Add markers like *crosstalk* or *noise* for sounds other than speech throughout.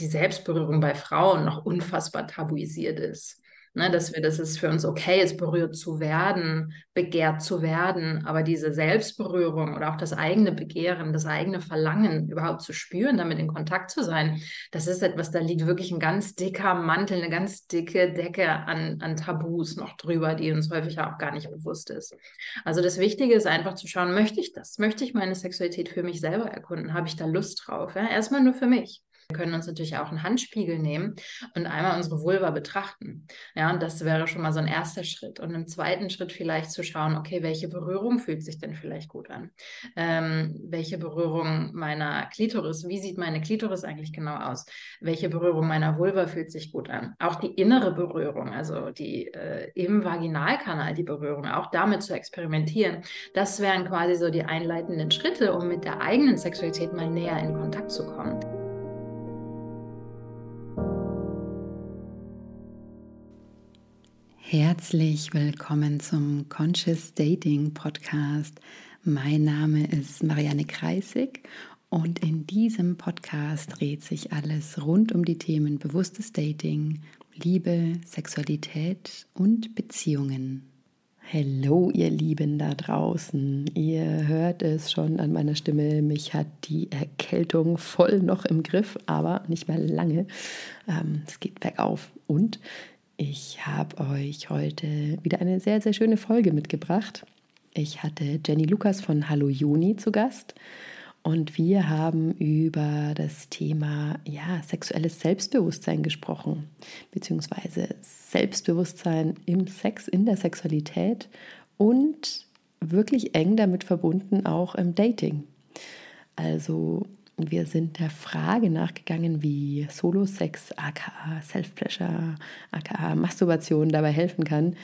die Selbstberührung bei Frauen noch unfassbar tabuisiert ist. Ne, dass wir, dass es für uns okay ist, berührt zu werden, begehrt zu werden, aber diese Selbstberührung oder auch das eigene Begehren, das eigene Verlangen überhaupt zu spüren, damit in Kontakt zu sein, das ist etwas, da liegt wirklich ein ganz dicker Mantel, eine ganz dicke Decke an, an Tabus noch drüber, die uns häufig auch gar nicht bewusst ist. Also das Wichtige ist einfach zu schauen, möchte ich das? Möchte ich meine Sexualität für mich selber erkunden? Habe ich da Lust drauf? Ja? Erstmal nur für mich. Wir können uns natürlich auch einen Handspiegel nehmen und einmal unsere Vulva betrachten. Ja, und das wäre schon mal so ein erster Schritt. Und im zweiten Schritt vielleicht zu schauen, okay, welche Berührung fühlt sich denn vielleicht gut an? Ähm, welche Berührung meiner Klitoris, wie sieht meine Klitoris eigentlich genau aus? Welche Berührung meiner Vulva fühlt sich gut an? Auch die innere Berührung, also die äh, im Vaginalkanal die Berührung, auch damit zu experimentieren. Das wären quasi so die einleitenden Schritte, um mit der eigenen Sexualität mal näher in Kontakt zu kommen. Herzlich willkommen zum Conscious Dating Podcast. Mein Name ist Marianne Kreisig und in diesem Podcast dreht sich alles rund um die Themen bewusstes Dating, Liebe, Sexualität und Beziehungen. Hallo, ihr Lieben da draußen. Ihr hört es schon an meiner Stimme. Mich hat die Erkältung voll noch im Griff, aber nicht mehr lange. Ähm, es geht bergauf. Und ich habe euch heute wieder eine sehr, sehr schöne Folge mitgebracht. Ich hatte Jenny Lukas von Hallo Juni zu Gast und wir haben über das Thema ja, sexuelles Selbstbewusstsein gesprochen, beziehungsweise Selbstbewusstsein im Sex, in der Sexualität und wirklich eng damit verbunden auch im Dating. Also wir sind der Frage nachgegangen, wie Solo-Sex, aka Self-Pleasure, aka Masturbation dabei helfen kann,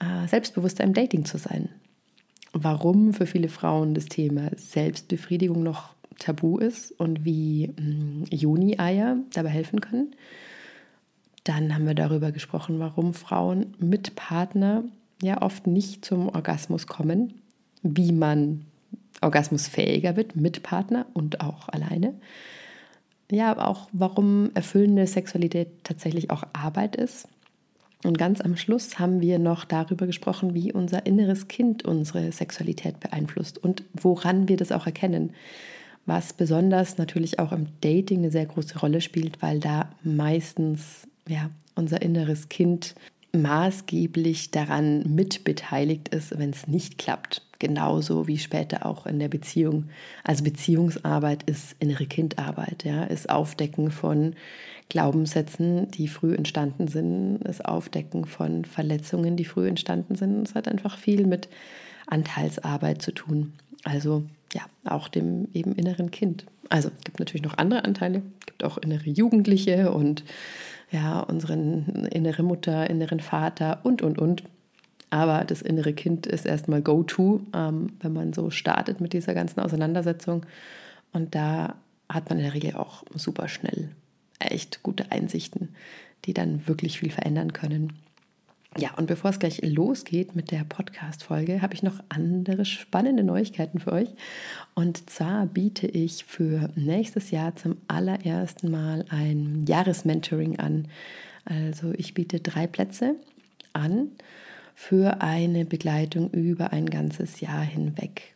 äh, selbstbewusster im Dating zu sein. Warum für viele Frauen das Thema Selbstbefriedigung noch tabu ist und wie mm, Juni-Eier dabei helfen können. Dann haben wir darüber gesprochen, warum Frauen mit Partner ja oft nicht zum Orgasmus kommen, wie man orgasmusfähiger wird mit Partner und auch alleine. Ja, aber auch warum erfüllende Sexualität tatsächlich auch Arbeit ist. Und ganz am Schluss haben wir noch darüber gesprochen, wie unser inneres Kind unsere Sexualität beeinflusst und woran wir das auch erkennen. Was besonders natürlich auch im Dating eine sehr große Rolle spielt, weil da meistens ja, unser inneres Kind maßgeblich daran mitbeteiligt ist, wenn es nicht klappt genauso wie später auch in der Beziehung. Also Beziehungsarbeit ist innere Kindarbeit, ja, ist Aufdecken von Glaubenssätzen, die früh entstanden sind, ist Aufdecken von Verletzungen, die früh entstanden sind. Es hat einfach viel mit Anteilsarbeit zu tun. Also ja, auch dem eben inneren Kind. Also es gibt natürlich noch andere Anteile, es gibt auch innere Jugendliche und ja, unseren innere Mutter, inneren Vater und und und. Aber das innere Kind ist erstmal Go-To, ähm, wenn man so startet mit dieser ganzen Auseinandersetzung. Und da hat man in der Regel auch super schnell echt gute Einsichten, die dann wirklich viel verändern können. Ja, und bevor es gleich losgeht mit der Podcast-Folge, habe ich noch andere spannende Neuigkeiten für euch. Und zwar biete ich für nächstes Jahr zum allerersten Mal ein Jahresmentoring an. Also ich biete drei Plätze an für eine Begleitung über ein ganzes Jahr hinweg.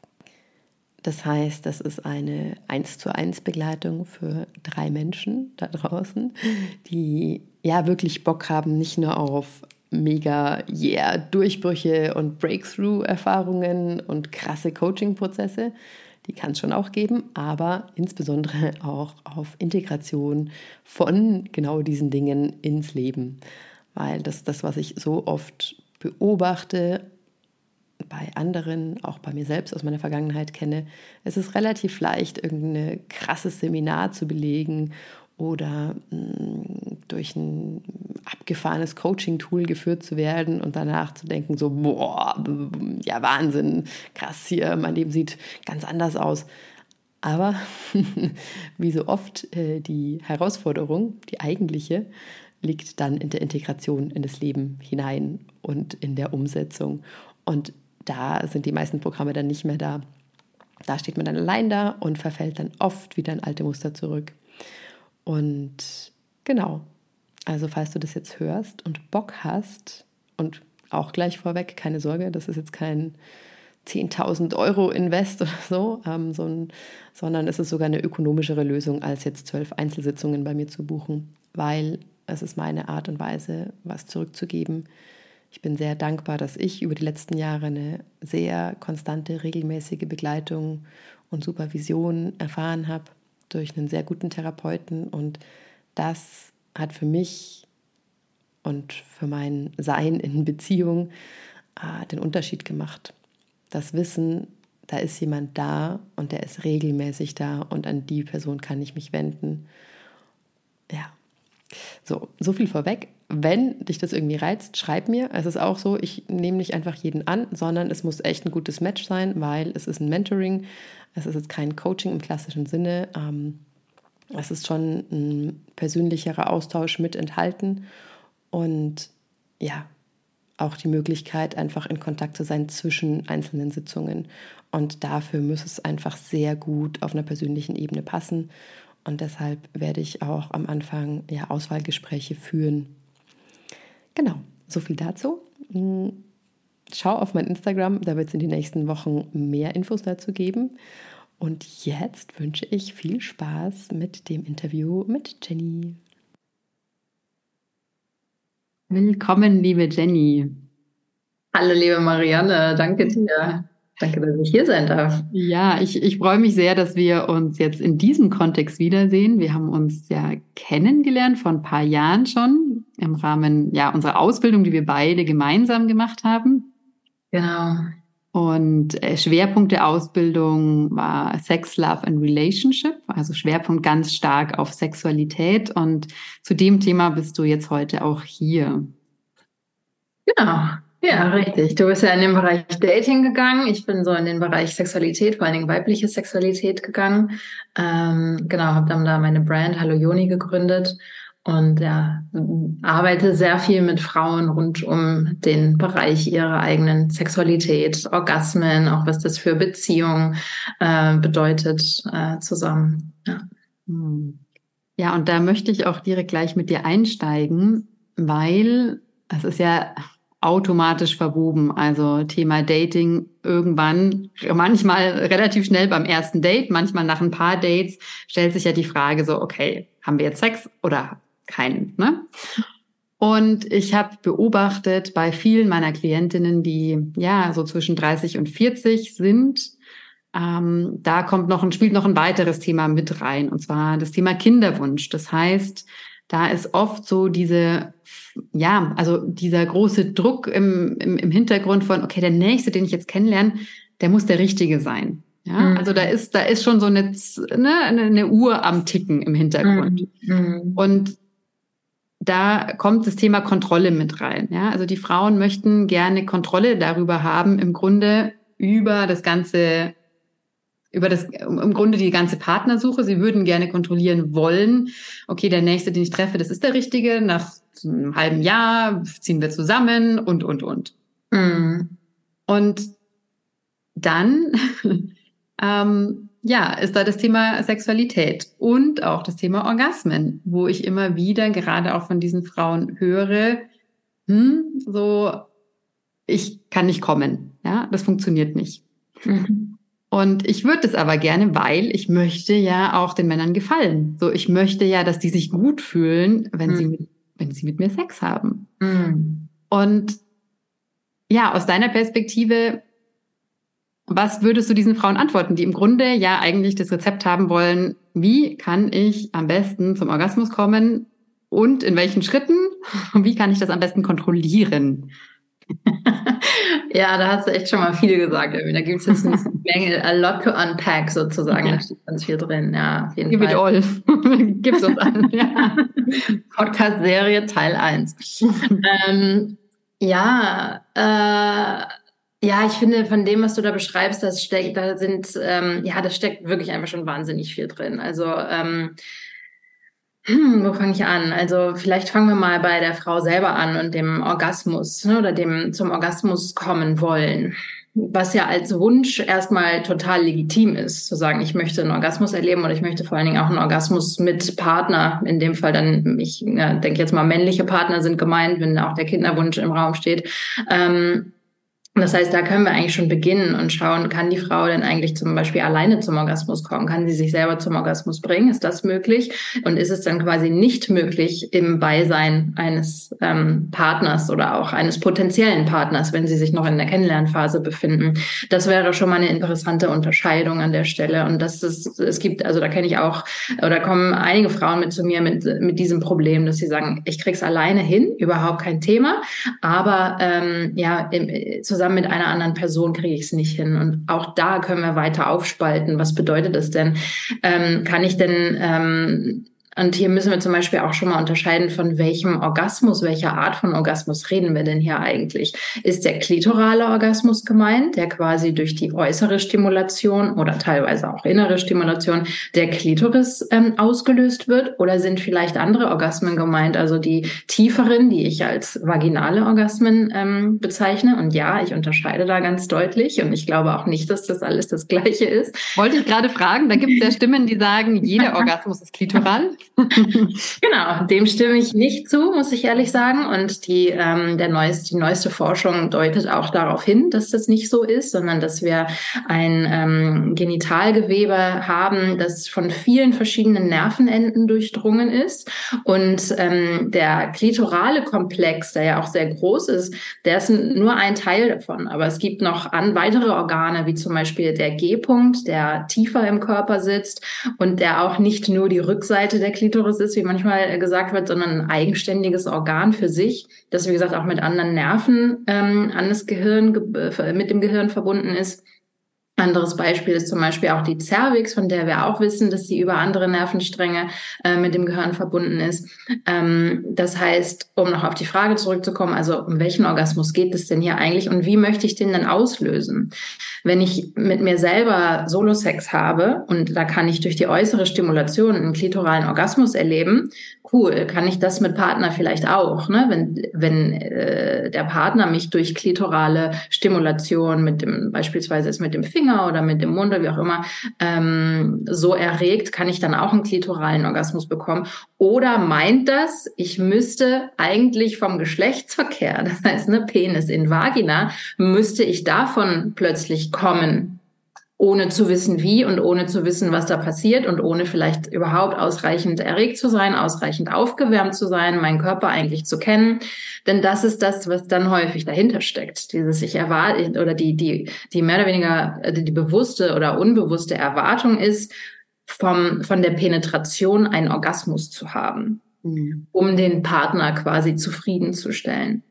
Das heißt, das ist eine 1 zu 1 Begleitung für drei Menschen da draußen, die ja wirklich Bock haben, nicht nur auf mega yeah Durchbrüche und Breakthrough-Erfahrungen und krasse Coaching-Prozesse, die kann es schon auch geben, aber insbesondere auch auf Integration von genau diesen Dingen ins Leben. Weil das das, was ich so oft beobachte, bei anderen, auch bei mir selbst aus meiner Vergangenheit kenne, es ist relativ leicht, irgendein krasses Seminar zu belegen oder mh, mm, durch ein abgefahrenes Coaching-Tool geführt zu werden und danach zu denken, so, boah, ja, Wahnsinn, krass hier, mein Leben sieht ganz anders aus. Aber *laughs* wie so oft äh, die Herausforderung, die eigentliche, liegt dann in der Integration in das Leben hinein und in der Umsetzung. Und da sind die meisten Programme dann nicht mehr da. Da steht man dann allein da und verfällt dann oft wieder in alte Muster zurück. Und genau, also falls du das jetzt hörst und Bock hast und auch gleich vorweg, keine Sorge, das ist jetzt kein 10.000 Euro Invest oder so, ähm, so ein, sondern es ist sogar eine ökonomischere Lösung, als jetzt zwölf Einzelsitzungen bei mir zu buchen, weil es ist meine Art und Weise, was zurückzugeben. Ich bin sehr dankbar, dass ich über die letzten Jahre eine sehr konstante, regelmäßige Begleitung und Supervision erfahren habe durch einen sehr guten Therapeuten und das hat für mich und für mein Sein in Beziehung äh, den Unterschied gemacht das Wissen, da ist jemand da und der ist regelmäßig da und an die Person kann ich mich wenden. Ja, so, so viel vorweg. Wenn dich das irgendwie reizt, schreib mir. Es ist auch so, ich nehme nicht einfach jeden an, sondern es muss echt ein gutes Match sein, weil es ist ein Mentoring. Es ist jetzt kein Coaching im klassischen Sinne. Ähm, es ist schon ein persönlicherer Austausch mit enthalten. Und ja, auch die Möglichkeit, einfach in Kontakt zu sein zwischen einzelnen Sitzungen. Und dafür muss es einfach sehr gut auf einer persönlichen Ebene passen. Und deshalb werde ich auch am Anfang ja, Auswahlgespräche führen. Genau, so viel dazu. Hm, schau auf mein Instagram, da wird es in den nächsten Wochen mehr Infos dazu geben. Und jetzt wünsche ich viel Spaß mit dem Interview mit Jenny. Willkommen, liebe Jenny. Hallo, liebe Marianne, danke dir. Danke, dass ich hier sein darf. Ja, ich, ich freue mich sehr, dass wir uns jetzt in diesem Kontext wiedersehen. Wir haben uns ja kennengelernt vor ein paar Jahren schon im Rahmen ja, unserer Ausbildung, die wir beide gemeinsam gemacht haben. Genau. Und äh, Schwerpunkt der Ausbildung war Sex, Love and Relationship, also Schwerpunkt ganz stark auf Sexualität. Und zu dem Thema bist du jetzt heute auch hier. Genau. Ja, richtig. Du bist ja in den Bereich Dating gegangen. Ich bin so in den Bereich Sexualität, vor allen Dingen weibliche Sexualität gegangen. Ähm, genau, habe dann da meine Brand Hallo Joni gegründet und ja, arbeite sehr viel mit Frauen rund um den Bereich ihrer eigenen Sexualität, Orgasmen, auch was das für Beziehungen äh, bedeutet, äh, zusammen. Ja. Hm. ja, und da möchte ich auch direkt gleich mit dir einsteigen, weil es ist ja automatisch verwoben. Also Thema Dating irgendwann, manchmal relativ schnell beim ersten Date, manchmal nach ein paar Dates, stellt sich ja die Frage so, okay, haben wir jetzt Sex oder keinen. Ne? Und ich habe beobachtet bei vielen meiner Klientinnen, die ja so zwischen 30 und 40 sind, ähm, da kommt noch ein, spielt noch ein weiteres Thema mit rein, und zwar das Thema Kinderwunsch. Das heißt, da ist oft so diese, ja, also dieser große Druck im, im, im Hintergrund von, okay, der nächste, den ich jetzt kennenlerne, der muss der richtige sein. Ja, mhm. also da ist, da ist schon so eine, ne, eine Uhr am Ticken im Hintergrund. Mhm. mhm. Und da kommt das Thema Kontrolle mit rein. Ja? Also die Frauen möchten gerne Kontrolle darüber haben, im Grunde über das ganze, über das, im Grunde die ganze Partnersuche. Sie würden gerne kontrollieren wollen. Okay, der nächste, den ich treffe, das ist der richtige. Nach einem halben Jahr ziehen wir zusammen und, und, und. Mhm. Und dann *laughs* ähm, ja, ist da das Thema Sexualität und auch das Thema Orgasmen, wo ich immer wieder gerade auch von diesen Frauen höre, hm, so, ich kann nicht kommen. Ja, das funktioniert nicht. Mhm. Und ich würde es aber gerne, weil ich möchte ja auch den Männern gefallen. So, ich möchte ja, dass die sich gut fühlen, wenn mhm. sie mit, wenn sie mit mir Sex haben. Mhm. Und ja, aus deiner Perspektive, was würdest du diesen Frauen antworten, die im Grunde ja eigentlich das Rezept haben wollen, wie kann ich am besten zum Orgasmus kommen und in welchen Schritten und *laughs* wie kann ich das am besten kontrollieren? *laughs* ja, da hast du echt schon mal viel gesagt. Da gibt es jetzt eine *laughs* Menge, a lot to unpack sozusagen. Ja. Da steht ganz viel drin. Ja, auf jeden Give Fall. it all. *laughs* Gib's uns an. Ja. Podcast-Serie Teil 1. ähm, ja, äh, ja, ich finde, von dem, was du da beschreibst, das steckt, da sind, ähm, ja, da steckt wirklich einfach schon wahnsinnig viel drin. Also, ähm, hm, wo fange ich an? Also, vielleicht fangen wir mal bei der Frau selber an und dem Orgasmus ne, oder dem zum Orgasmus kommen wollen. was ja als Wunsch erstmal total legitim ist, zu sagen, ich möchte einen Orgasmus erleben oder ich möchte vor allen Dingen auch einen Orgasmus mit Partner. In dem Fall dann, ich ja, denke jetzt mal, männliche Partner sind gemeint, wenn auch der Kinderwunsch im Raum steht. Ähm, das heißt, da können wir eigentlich schon beginnen und schauen, kann die Frau denn eigentlich zum Beispiel alleine zum Orgasmus kommen? Kann sie sich selber zum Orgasmus bringen? Ist das möglich? Und ist es dann quasi nicht möglich im Beisein eines ähm, Partners oder auch eines potenziellen Partners, wenn sie sich noch in der Kennenlernphase befinden? Das wäre schon mal eine interessante Unterscheidung an der Stelle. Und das ist, es gibt, also da kenne ich auch, oder kommen einige Frauen mit zu mir mit, mit diesem Problem, dass sie sagen, ich krieg's alleine hin, überhaupt kein Thema, aber ähm, ja, im, zusammen zusammen mit einer anderen Person kriege ich es nicht hin. Und auch da können wir weiter aufspalten. Was bedeutet das denn? Ähm, kann ich denn ähm, und hier müssen wir zum Beispiel auch schon mal unterscheiden, von welchem Orgasmus, welcher Art von Orgasmus reden wir denn hier eigentlich? Ist der klitorale Orgasmus gemeint, der quasi durch die äußere Stimulation oder teilweise auch innere Stimulation der Klitoris ähm, ausgelöst wird? Oder sind vielleicht andere Orgasmen gemeint, also die tieferen, die ich als vaginale Orgasmen ähm, bezeichne? Und ja, ich unterscheide da ganz deutlich und ich glaube auch nicht, dass das alles das Gleiche ist. Wollte ich gerade fragen, da gibt es ja Stimmen, die sagen, jeder *laughs* Orgasmus ist klitoral. *laughs* genau, dem stimme ich nicht zu, muss ich ehrlich sagen. Und die, ähm, der neueste, die neueste Forschung deutet auch darauf hin, dass das nicht so ist, sondern dass wir ein ähm, Genitalgewebe haben, das von vielen verschiedenen Nervenenden durchdrungen ist. Und ähm, der klitorale Komplex, der ja auch sehr groß ist, der ist nur ein Teil davon. Aber es gibt noch an weitere Organe, wie zum Beispiel der G-Punkt, der tiefer im Körper sitzt und der auch nicht nur die Rückseite der Klitoris ist, wie manchmal gesagt wird, sondern ein eigenständiges Organ für sich, das wie gesagt auch mit anderen Nerven ähm, an das Gehirn, äh, mit dem Gehirn verbunden ist. Anderes Beispiel ist zum Beispiel auch die Cervix, von der wir auch wissen, dass sie über andere Nervenstränge äh, mit dem Gehirn verbunden ist. Ähm, das heißt, um noch auf die Frage zurückzukommen, also um welchen Orgasmus geht es denn hier eigentlich und wie möchte ich den denn auslösen? Wenn ich mit mir selber Solo-Sex habe und da kann ich durch die äußere Stimulation einen klitoralen Orgasmus erleben, cool, kann ich das mit Partner vielleicht auch, ne? Wenn, wenn äh, der Partner mich durch klitorale Stimulation mit dem, beispielsweise ist mit dem Finger oder mit dem Mund oder wie auch immer, ähm, so erregt, kann ich dann auch einen klitoralen Orgasmus bekommen. Oder meint das, ich müsste eigentlich vom Geschlechtsverkehr, *laughs* das heißt, ne, Penis in Vagina, müsste ich davon plötzlich kommen, ohne zu wissen wie und ohne zu wissen, was da passiert und ohne vielleicht überhaupt ausreichend erregt zu sein, ausreichend aufgewärmt zu sein, meinen Körper eigentlich zu kennen. Denn das ist das, was dann häufig dahinter steckt. Dieses ich erwarte oder die, die, die mehr oder weniger die, bewusste oder unbewusste Erwartung ist, vom, von der Penetration einen Orgasmus zu haben, mhm. um den Partner quasi zufriedenzustellen.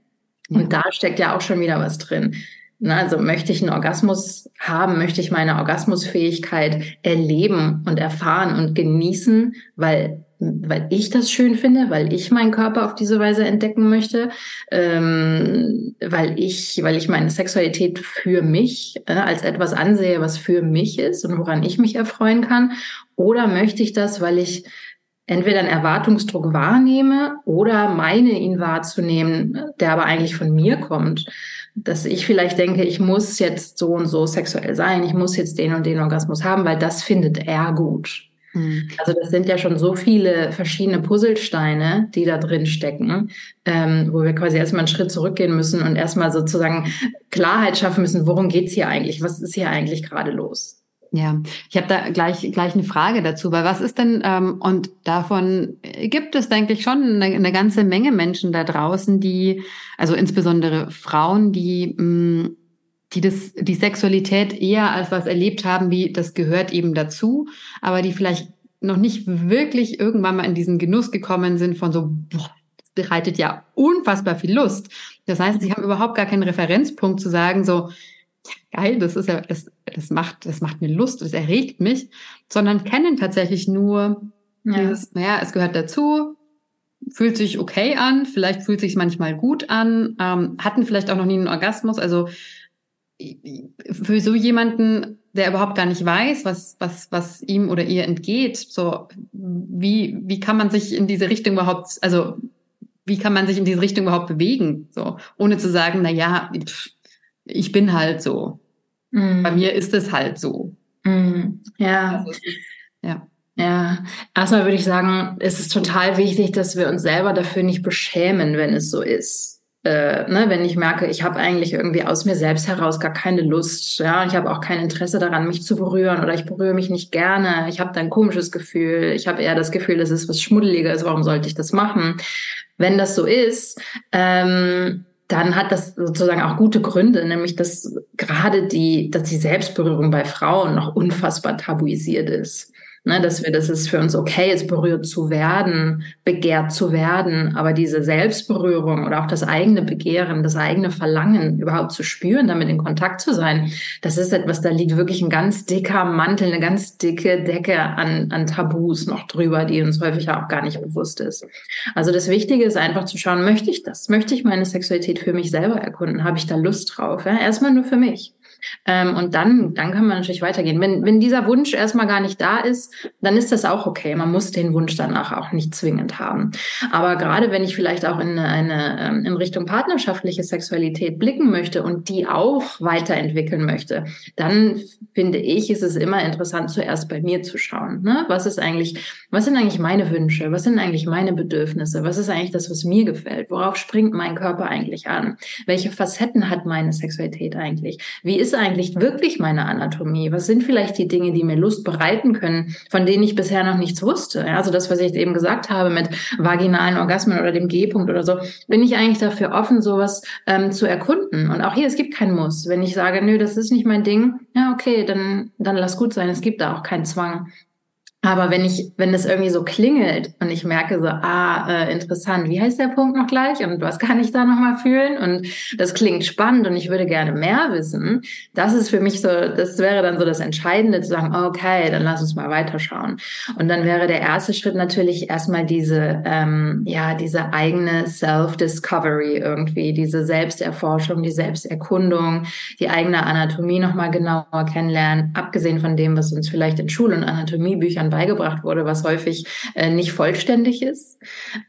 Ja. Und da steckt ja auch schon wieder was drin. Na, also möchte ich einen Orgasmus haben, möchte ich meine Orgasmusfähigkeit erleben und erfahren und genießen, weil weil ich das schön finde, weil ich meinen Körper auf diese Weise entdecken möchte, ähm, weil ich, weil ich meine Sexualität für mich äh, als etwas ansehe, was für mich ist und woran ich mich erfreuen kann, oder möchte ich das, weil ich entweder einen Erwartungsdruck wahrnehme oder meine ihn wahrzunehmen, der aber eigentlich von mir kommt dass ich vielleicht denke, ich muss jetzt so und so sexuell sein, ich muss jetzt den und den Orgasmus haben, weil das findet er gut. Mhm. Also das sind ja schon so viele verschiedene Puzzlesteine, die da drin stecken, ähm, wo wir quasi erstmal einen Schritt zurückgehen müssen und erstmal sozusagen Klarheit schaffen müssen, worum geht's hier eigentlich, was ist hier eigentlich gerade los. Ja, ich habe da gleich, gleich eine Frage dazu, weil was ist denn, ähm, und davon gibt es, denke ich, schon eine, eine, ganze Menge Menschen da draußen, die, also insbesondere Frauen, die, mh, mm, die das, die Sexualität eher als was erlebt haben, wie das gehört eben dazu, aber die vielleicht noch nicht wirklich irgendwann mal in diesen Genuss gekommen sind von so, boah, das bereitet ja unfassbar viel Lust. Das heißt, sie haben überhaupt gar keinen Referenzpunkt zu sagen, so, geil, das ist ja, das, das macht, das macht mir Lust, das erregt mich, sondern kennen tatsächlich nur ja. dieses, naja, es gehört dazu, fühlt sich okay an, vielleicht fühlt sich manchmal gut an, ähm, hatten vielleicht auch noch nie einen Orgasmus, also für so jemanden, der überhaupt gar nicht weiß, was, was, was ihm oder ihr entgeht, so, wie, wie kann man sich in diese Richtung überhaupt, also, wie kann man sich in diese Richtung überhaupt bewegen, so, ohne zu sagen, na ja, pff, ich bin halt so. Mhm. Bei mir ist es halt so. Mhm. Ja. Also ja. Ja, erstmal würde ich sagen, es ist total wichtig, dass wir uns selber dafür nicht beschämen, wenn es so ist. Äh, ne, wenn ich merke, ich habe eigentlich irgendwie aus mir selbst heraus gar keine Lust, ja, ich habe auch kein Interesse daran, mich zu berühren oder ich berühre mich nicht gerne, ich habe da ein komisches Gefühl, ich habe eher das Gefühl, das ist was Schmuddeliges, warum sollte ich das machen? Wenn das so ist, ähm, dann hat das sozusagen auch gute Gründe, nämlich dass gerade die, dass die Selbstberührung bei Frauen noch unfassbar tabuisiert ist. Ne, dass wir, dass es für uns okay ist, berührt zu werden, begehrt zu werden, aber diese Selbstberührung oder auch das eigene Begehren, das eigene Verlangen überhaupt zu spüren, damit in Kontakt zu sein, das ist etwas, da liegt wirklich ein ganz dicker Mantel, eine ganz dicke Decke an, an Tabus noch drüber, die uns häufig auch gar nicht bewusst ist. Also das Wichtige ist einfach zu schauen, möchte ich das? Möchte ich meine Sexualität für mich selber erkunden? Habe ich da Lust drauf? Ja? Erstmal nur für mich. Ähm, und dann, dann kann man natürlich weitergehen. Wenn, wenn dieser Wunsch erstmal gar nicht da ist, dann ist das auch okay. Man muss den Wunsch danach auch nicht zwingend haben. Aber gerade wenn ich vielleicht auch in eine, ähm, in Richtung partnerschaftliche Sexualität blicken möchte und die auch weiterentwickeln möchte, dann finde ich, ist es immer interessant, zuerst bei mir zu schauen. Ne? Was ist eigentlich, was sind eigentlich meine Wünsche? Was sind eigentlich meine Bedürfnisse? Was ist eigentlich das, was mir gefällt? Worauf springt mein Körper eigentlich an? Welche Facetten hat meine Sexualität eigentlich? Wie ist ist eigentlich wirklich meine Anatomie? Was sind vielleicht die Dinge, die mir Lust bereiten können, von denen ich bisher noch nichts wusste? Also das, was ich eben gesagt habe mit vaginalen Orgasmen oder dem G-Punkt oder so, bin ich eigentlich dafür offen, sowas ähm, zu erkunden. Und auch hier, es gibt kein Muss. Wenn ich sage, nö, das ist nicht mein Ding, ja, okay, dann, dann lass gut sein. Es gibt da auch keinen Zwang. Aber wenn ich, wenn das irgendwie so klingelt und ich merke so, ah, äh, interessant, wie heißt der Punkt noch gleich und was kann ich da nochmal fühlen und das klingt spannend und ich würde gerne mehr wissen, das ist für mich so, das wäre dann so das Entscheidende zu sagen, okay, dann lass uns mal weiterschauen. Und dann wäre der erste Schritt natürlich erstmal diese, ähm, ja, diese eigene Self-Discovery irgendwie, diese Selbsterforschung, die Selbsterkundung, die eigene Anatomie nochmal genauer kennenlernen, abgesehen von dem, was uns vielleicht in Schul- und Anatomiebüchern beigebracht wurde, was häufig äh, nicht vollständig ist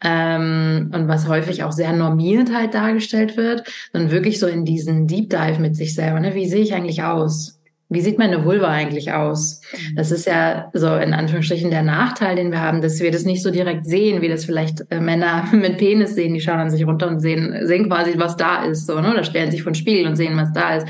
ähm, und was häufig auch sehr normiert halt dargestellt wird, sondern wirklich so in diesen Deep Dive mit sich selber. Ne? Wie sehe ich eigentlich aus? Wie sieht meine Vulva eigentlich aus? Mhm. Das ist ja so in Anführungsstrichen der Nachteil, den wir haben, dass wir das nicht so direkt sehen, wie das vielleicht äh, Männer *laughs* mit Penis sehen. Die schauen an sich runter und sehen, sehen quasi, was da ist, so, ne? Oder stellen sich vor den Spiegel und sehen, was da ist.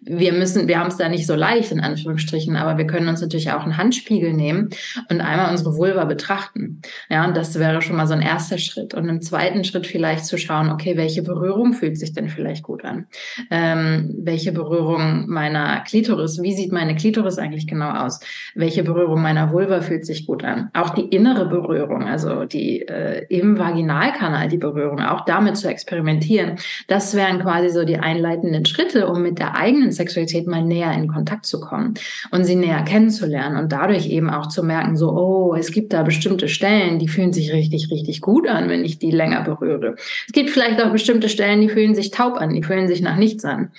Wir müssen, wir haben es da nicht so leicht, in Anführungsstrichen, aber wir können uns natürlich auch einen Handspiegel nehmen und einmal unsere Vulva betrachten. Ja, und das wäre schon mal so ein erster Schritt. Und im zweiten Schritt vielleicht zu schauen, okay, welche Berührung fühlt sich denn vielleicht gut an? Ähm, welche Berührung meiner Klitoris wie sieht meine Klitoris eigentlich genau aus? Welche Berührung meiner Vulva fühlt sich gut an? Auch die innere Berührung, also die äh, im Vaginalkanal die Berührung, auch damit zu experimentieren. Das wären quasi so die einleitenden Schritte, um mit der eigenen Sexualität mal näher in Kontakt zu kommen und sie näher kennenzulernen und dadurch eben auch zu merken, so, oh, es gibt da bestimmte Stellen, die fühlen sich richtig, richtig gut an, wenn ich die länger berühre. Es gibt vielleicht auch bestimmte Stellen, die fühlen sich taub an, die fühlen sich nach nichts an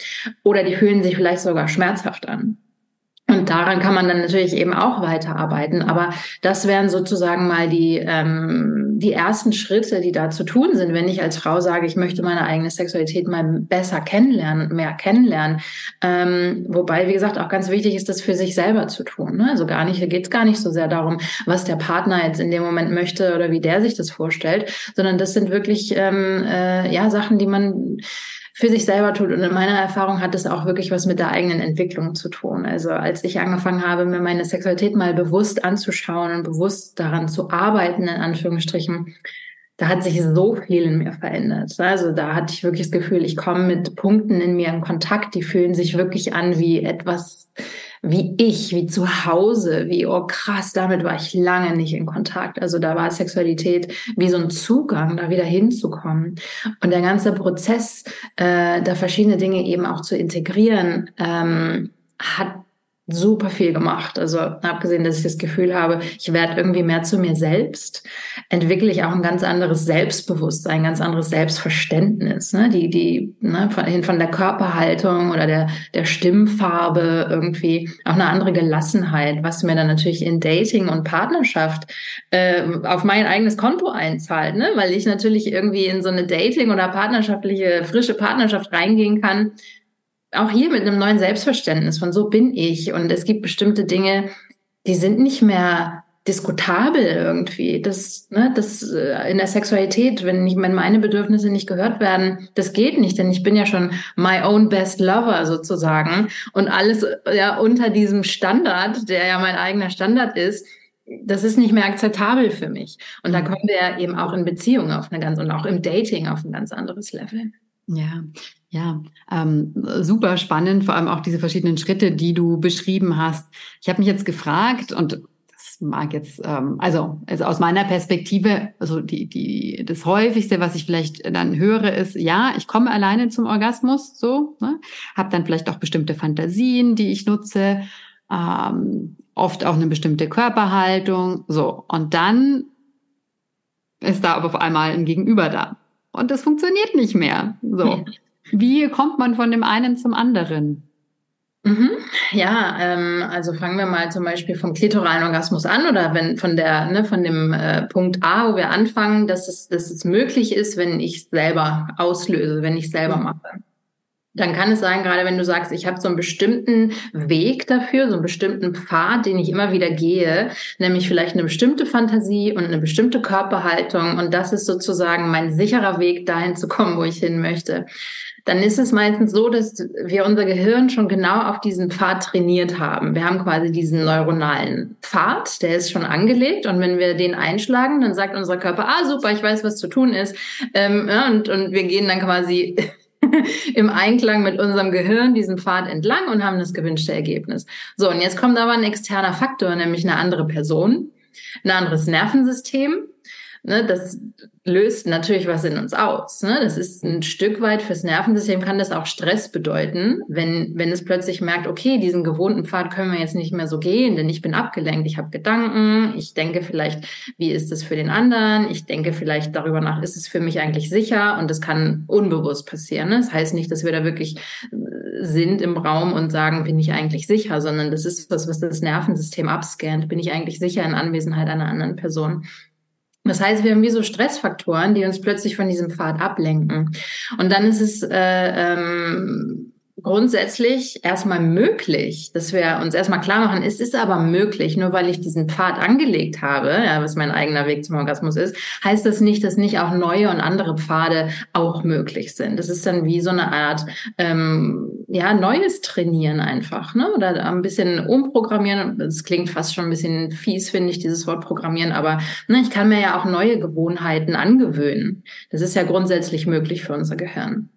oder die fühlen sich vielleicht sogar schmerzhaft an. Und daran kann man dann natürlich eben auch weiterarbeiten. Aber das wären sozusagen mal die, ähm, die ersten Schritte, die da zu tun sind, wenn ich als Frau sage, ich möchte meine eigene Sexualität mal besser kennenlernen, mehr kennenlernen. Ähm, wobei, wie gesagt, auch ganz wichtig ist, das für sich selber zu tun. Ne? Also gar nicht, da geht es gar nicht so sehr darum, was der Partner jetzt in dem Moment möchte oder wie der sich das vorstellt, sondern das sind wirklich ähm, äh, ja Sachen, die man für sich selber tut. Und in meiner Erfahrung hat es auch wirklich was mit der eigenen Entwicklung zu tun. Also als ich angefangen habe, mir meine Sexualität mal bewusst anzuschauen und bewusst daran zu arbeiten, in Anführungsstrichen, da hat sich so viel in mir verändert. Also da hatte ich wirklich das Gefühl, ich komme mit Punkten in mir in Kontakt, die fühlen sich wirklich an wie etwas, wie ich, wie zu Hause, wie, oh krass, damit war ich lange nicht in Kontakt. Also da war Sexualität wie so ein Zugang, da wieder hinzukommen. Und der ganze Prozess, äh, da verschiedene Dinge eben auch zu integrieren, ähm, hat super viel gemacht. Also abgesehen, dass ich das Gefühl habe, ich werde irgendwie mehr zu mir selbst, entwickle ich auch ein ganz anderes Selbstbewusstsein, ein ganz anderes Selbstverständnis. Ne? Die, die ne, von, von der Körperhaltung oder der, der Stimmfarbe irgendwie auch eine andere Gelassenheit, was mir dann natürlich in Dating und Partnerschaft äh, auf mein eigenes Konto einzahlt, ne? weil ich natürlich irgendwie in so eine Dating oder partnerschaftliche, frische Partnerschaft reingehen kann auch hier mit einem neuen Selbstverständnis von so bin ich und es gibt bestimmte Dinge, die sind nicht mehr diskutabel irgendwie. Das, ne, das äh, in der Sexualität, wenn, ich, wenn meine Bedürfnisse nicht gehört werden, das geht nicht, denn ich bin ja schon my own best lover sozusagen und alles ja unter diesem Standard, der ja mein eigener Standard ist, das ist nicht mehr akzeptabel für mich. Und da mhm. kommen wir eben auch in Beziehungen auf eine ganz und auch im Dating auf ein ganz anderes Level. Ja, ja, ähm, super spannend, vor allem auch diese verschiedenen Schritte, die du beschrieben hast. Ich habe mich jetzt gefragt und das mag jetzt, ähm, also, also aus meiner Perspektive, also die, die, das häufigste, was ich vielleicht dann höre, ist, ja, ich komme alleine zum Orgasmus, so, ne? habe dann vielleicht auch bestimmte Fantasien, die ich nutze, ähm, oft auch eine bestimmte Körperhaltung, so und dann ist da aber auf einmal ein Gegenüber da und das funktioniert nicht mehr, so. Wie kommt man von dem einen zum anderen? Mhm. Ja, ähm, also fangen wir mal zum Beispiel vom klitoralen Orgasmus an oder wenn von der, ne, von dem äh, Punkt A, wo wir anfangen, dass es, dass es möglich ist, wenn ich selber auslöse, wenn ich selber mhm. mache. Dann kann es sein, gerade wenn du sagst, ich habe so einen bestimmten Weg dafür, so einen bestimmten Pfad, den ich immer wieder gehe, nämlich vielleicht eine bestimmte Fantasie und eine bestimmte Körperhaltung und das ist sozusagen mein sicherer Weg, dahin zu kommen, wo ich hin möchte dann ist es meistens so, dass wir unser Gehirn schon genau auf diesen Pfad trainiert haben. Wir haben quasi diesen neuronalen Pfad, der ist schon angelegt und wenn wir den einschlagen, dann sagt unser Körper, ah super, ich weiß, was zu tun ist ähm, ja, und, und wir gehen dann quasi *laughs* im Einklang mit unserem Gehirn diesen Pfad entlang und haben das gewünschte Ergebnis. So, und jetzt kommt aber ein externer Faktor, nämlich eine andere Person, ein anderes Nervensystem Ne, das löst natürlich was in uns aus. Ne? Das ist ein Stück weit fürs Nervensystem kann das auch Stress bedeuten, wenn, wenn es plötzlich merkt, okay, diesen gewohnten Pfad können wir jetzt nicht mehr so gehen, denn ich bin abgelenkt, ich habe Gedanken, ich denke vielleicht, wie ist es für den anderen, ich denke vielleicht darüber nach, ist es für mich eigentlich sicher und das kann unbewusst passieren. Ne? Das heißt nicht, dass wir da wirklich äh, sind im Raum und sagen, bin ich eigentlich sicher, sondern das ist was, was das Nervensystem abscannt, bin ich eigentlich sicher in Anwesenheit einer anderen Person. Das heißt, wir haben wie so Stressfaktoren, die uns plötzlich von diesem Pfad ablenken. Und dann ist es äh, ähm, grundsätzlich erstmal möglich, dass wir uns erstmal klar machen, es ist aber möglich, nur weil ich diesen Pfad angelegt habe, ja, was mein eigener Weg zum Orgasmus ist, heißt das nicht, dass nicht auch neue und andere Pfade auch möglich sind. Das ist dann wie so eine Art ähm, ja neues Trainieren einfach, ne? Oder ein bisschen umprogrammieren. Das klingt fast schon ein bisschen fies, finde ich, dieses Wort Programmieren, aber ne, ich kann mir ja auch neue Gewohnheiten angewöhnen. Das ist ja grundsätzlich möglich für unser Gehirn.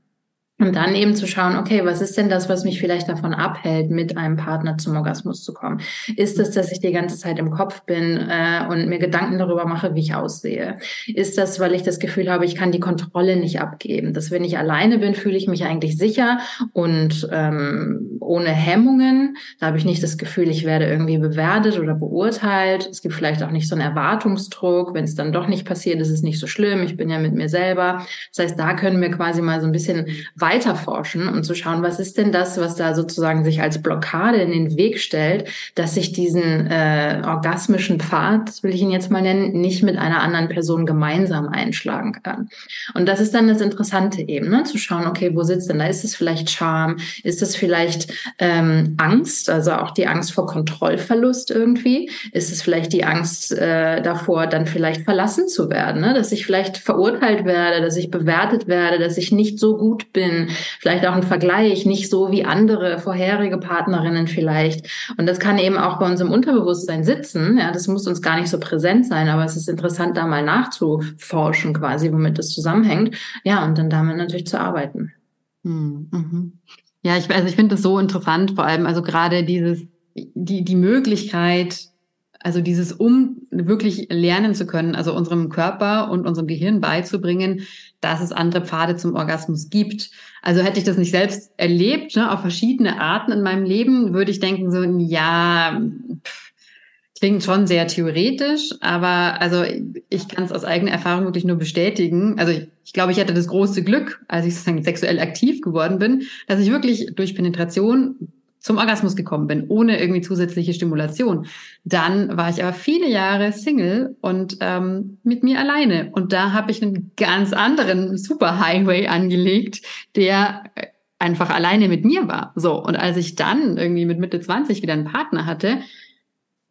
Und dann eben zu schauen, okay, was ist denn das, was mich vielleicht davon abhält, mit einem Partner zum Orgasmus zu kommen? Ist es, dass ich die ganze Zeit im Kopf bin äh, und mir Gedanken darüber mache, wie ich aussehe? Ist das, weil ich das Gefühl habe, ich kann die Kontrolle nicht abgeben? Dass wenn ich alleine bin, fühle ich mich eigentlich sicher und ähm, ohne Hemmungen. Da habe ich nicht das Gefühl, ich werde irgendwie bewertet oder beurteilt. Es gibt vielleicht auch nicht so einen Erwartungsdruck. Wenn es dann doch nicht passiert, ist es nicht so schlimm. Ich bin ja mit mir selber. Das heißt, da können wir quasi mal so ein bisschen weiterforschen und zu schauen, was ist denn das, was da sozusagen sich als Blockade in den Weg stellt, dass ich diesen äh, orgasmischen Pfad, will ich ihn jetzt mal nennen, nicht mit einer anderen Person gemeinsam einschlagen kann. Und das ist dann das Interessante eben, ne? zu schauen, okay, wo sitzt denn da? Ist es vielleicht Scham? Ist es vielleicht ähm, Angst, also auch die Angst vor Kontrollverlust irgendwie? Ist es vielleicht die Angst äh, davor, dann vielleicht verlassen zu werden, ne? dass ich vielleicht verurteilt werde, dass ich bewertet werde, dass ich nicht so gut bin, bin, vielleicht auch ein Vergleich, nicht so wie andere vorherige Partnerinnen vielleicht. Und das kann eben auch bei uns im Unterbewusstsein sitzen. Ja, das muss uns gar nicht so präsent sein, aber es ist interessant, da mal nachzuforschen quasi, womit das zusammenhängt. Ja, und dann damit natürlich zu arbeiten. Hm, mhm. Ja, ich, also ich finde das so interessant, vor allem also gerade dieses, die, die Möglichkeit, also dieses, um wirklich lernen zu können, also unserem Körper und unserem Gehirn beizubringen, dass es andere Pfade zum Orgasmus gibt. Also hätte ich das nicht selbst erlebt, ne, auf verschiedene Arten in meinem Leben, würde ich denken so, ja, pff, klingt schon sehr theoretisch, aber also ich kann es aus eigener Erfahrung wirklich nur bestätigen. Also ich, ich glaube, ich hatte das große Glück, als ich sozusagen sexuell aktiv geworden bin, dass ich wirklich durch Penetration zum Orgasmus gekommen bin, ohne irgendwie zusätzliche Stimulation. Dann war ich aber viele Jahre Single und ähm, mit mir alleine. Und da habe ich einen ganz anderen Superhighway angelegt, der einfach alleine mit mir war. So. Und als ich dann irgendwie mit Mitte 20 wieder einen Partner hatte,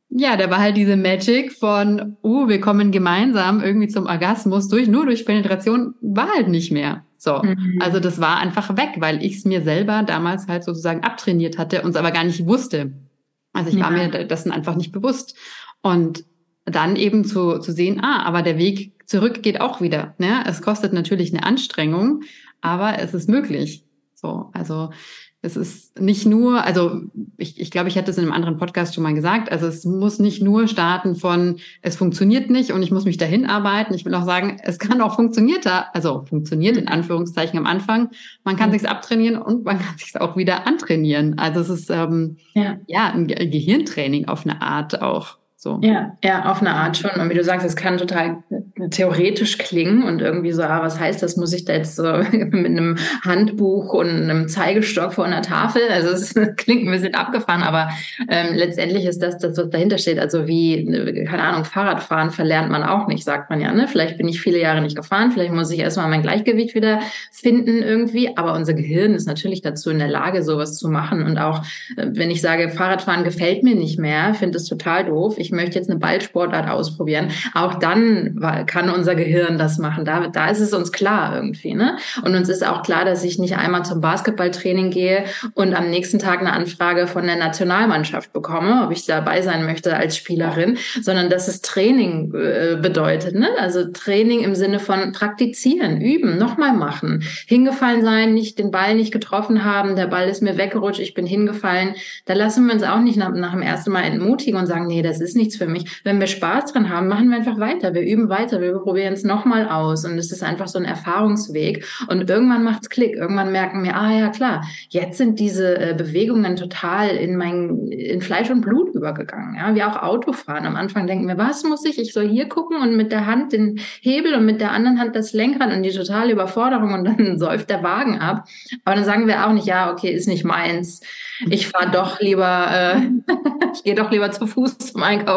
ja, da war halt diese Magic von, uh, wir kommen gemeinsam irgendwie zum Orgasmus durch, nur durch Penetration, war halt nicht mehr. So. Mhm. Also das war einfach weg, weil ich es mir selber damals halt sozusagen abtrainiert hatte und es aber gar nicht wusste. Also ich ja. war mir dessen einfach nicht bewusst. Und dann eben zu, zu sehen, ah, aber der Weg zurück geht auch wieder. Ne? Es kostet natürlich eine Anstrengung, aber es ist möglich. So, also es ist nicht nur, also ich, ich glaube, ich hatte es in einem anderen Podcast schon mal gesagt, also es muss nicht nur starten von, es funktioniert nicht und ich muss mich dahin arbeiten. Ich will auch sagen, es kann auch funktionierter, also funktioniert in Anführungszeichen am Anfang. Man kann mhm. sich's abtrainieren und man kann sich's auch wieder antrainieren. Also es ist ähm, ja. ja ein Gehirntraining auf eine Art auch. So. Ja, ja, auf eine Art schon. Und wie du sagst, es kann total theoretisch klingen und irgendwie so, ah, was heißt das? Muss ich da jetzt so *laughs* mit einem Handbuch und einem Zeigestock vor einer Tafel? Also es *laughs* klingt ein bisschen abgefahren, aber ähm, letztendlich ist das das, was dahinter steht. Also wie, keine Ahnung, Fahrradfahren verlernt man auch nicht, sagt man ja. Ne? Vielleicht bin ich viele Jahre nicht gefahren, vielleicht muss ich erstmal mein Gleichgewicht wieder finden irgendwie. Aber unser Gehirn ist natürlich dazu in der Lage, sowas zu machen. Und auch äh, wenn ich sage, Fahrradfahren gefällt mir nicht mehr, finde es total doof. Ich möchte jetzt eine Ballsportart ausprobieren, auch dann kann unser Gehirn das machen. Da, da ist es uns klar irgendwie. Ne? Und uns ist auch klar, dass ich nicht einmal zum Basketballtraining gehe und am nächsten Tag eine Anfrage von der Nationalmannschaft bekomme, ob ich dabei sein möchte als Spielerin, sondern dass es Training äh, bedeutet. Ne? Also Training im Sinne von praktizieren, üben, nochmal machen, hingefallen sein, nicht den Ball nicht getroffen haben, der Ball ist mir weggerutscht, ich bin hingefallen. Da lassen wir uns auch nicht nach, nach dem ersten Mal entmutigen und sagen, nee, das ist nicht nichts für mich. Wenn wir Spaß dran haben, machen wir einfach weiter. Wir üben weiter, wir probieren es nochmal aus. Und es ist einfach so ein Erfahrungsweg. Und irgendwann macht es Klick. Irgendwann merken wir, ah ja, klar, jetzt sind diese äh, Bewegungen total in mein, in Fleisch und Blut übergegangen. Ja, wie auch Autofahren. Am Anfang denken wir, was muss ich? Ich soll hier gucken und mit der Hand den Hebel und mit der anderen Hand das Lenkrad und die totale Überforderung und dann *laughs* säuft der Wagen ab. Aber dann sagen wir auch nicht, ja, okay, ist nicht meins ich fahre doch lieber, äh, *laughs* ich gehe doch lieber zu Fuß zum Einkaufen.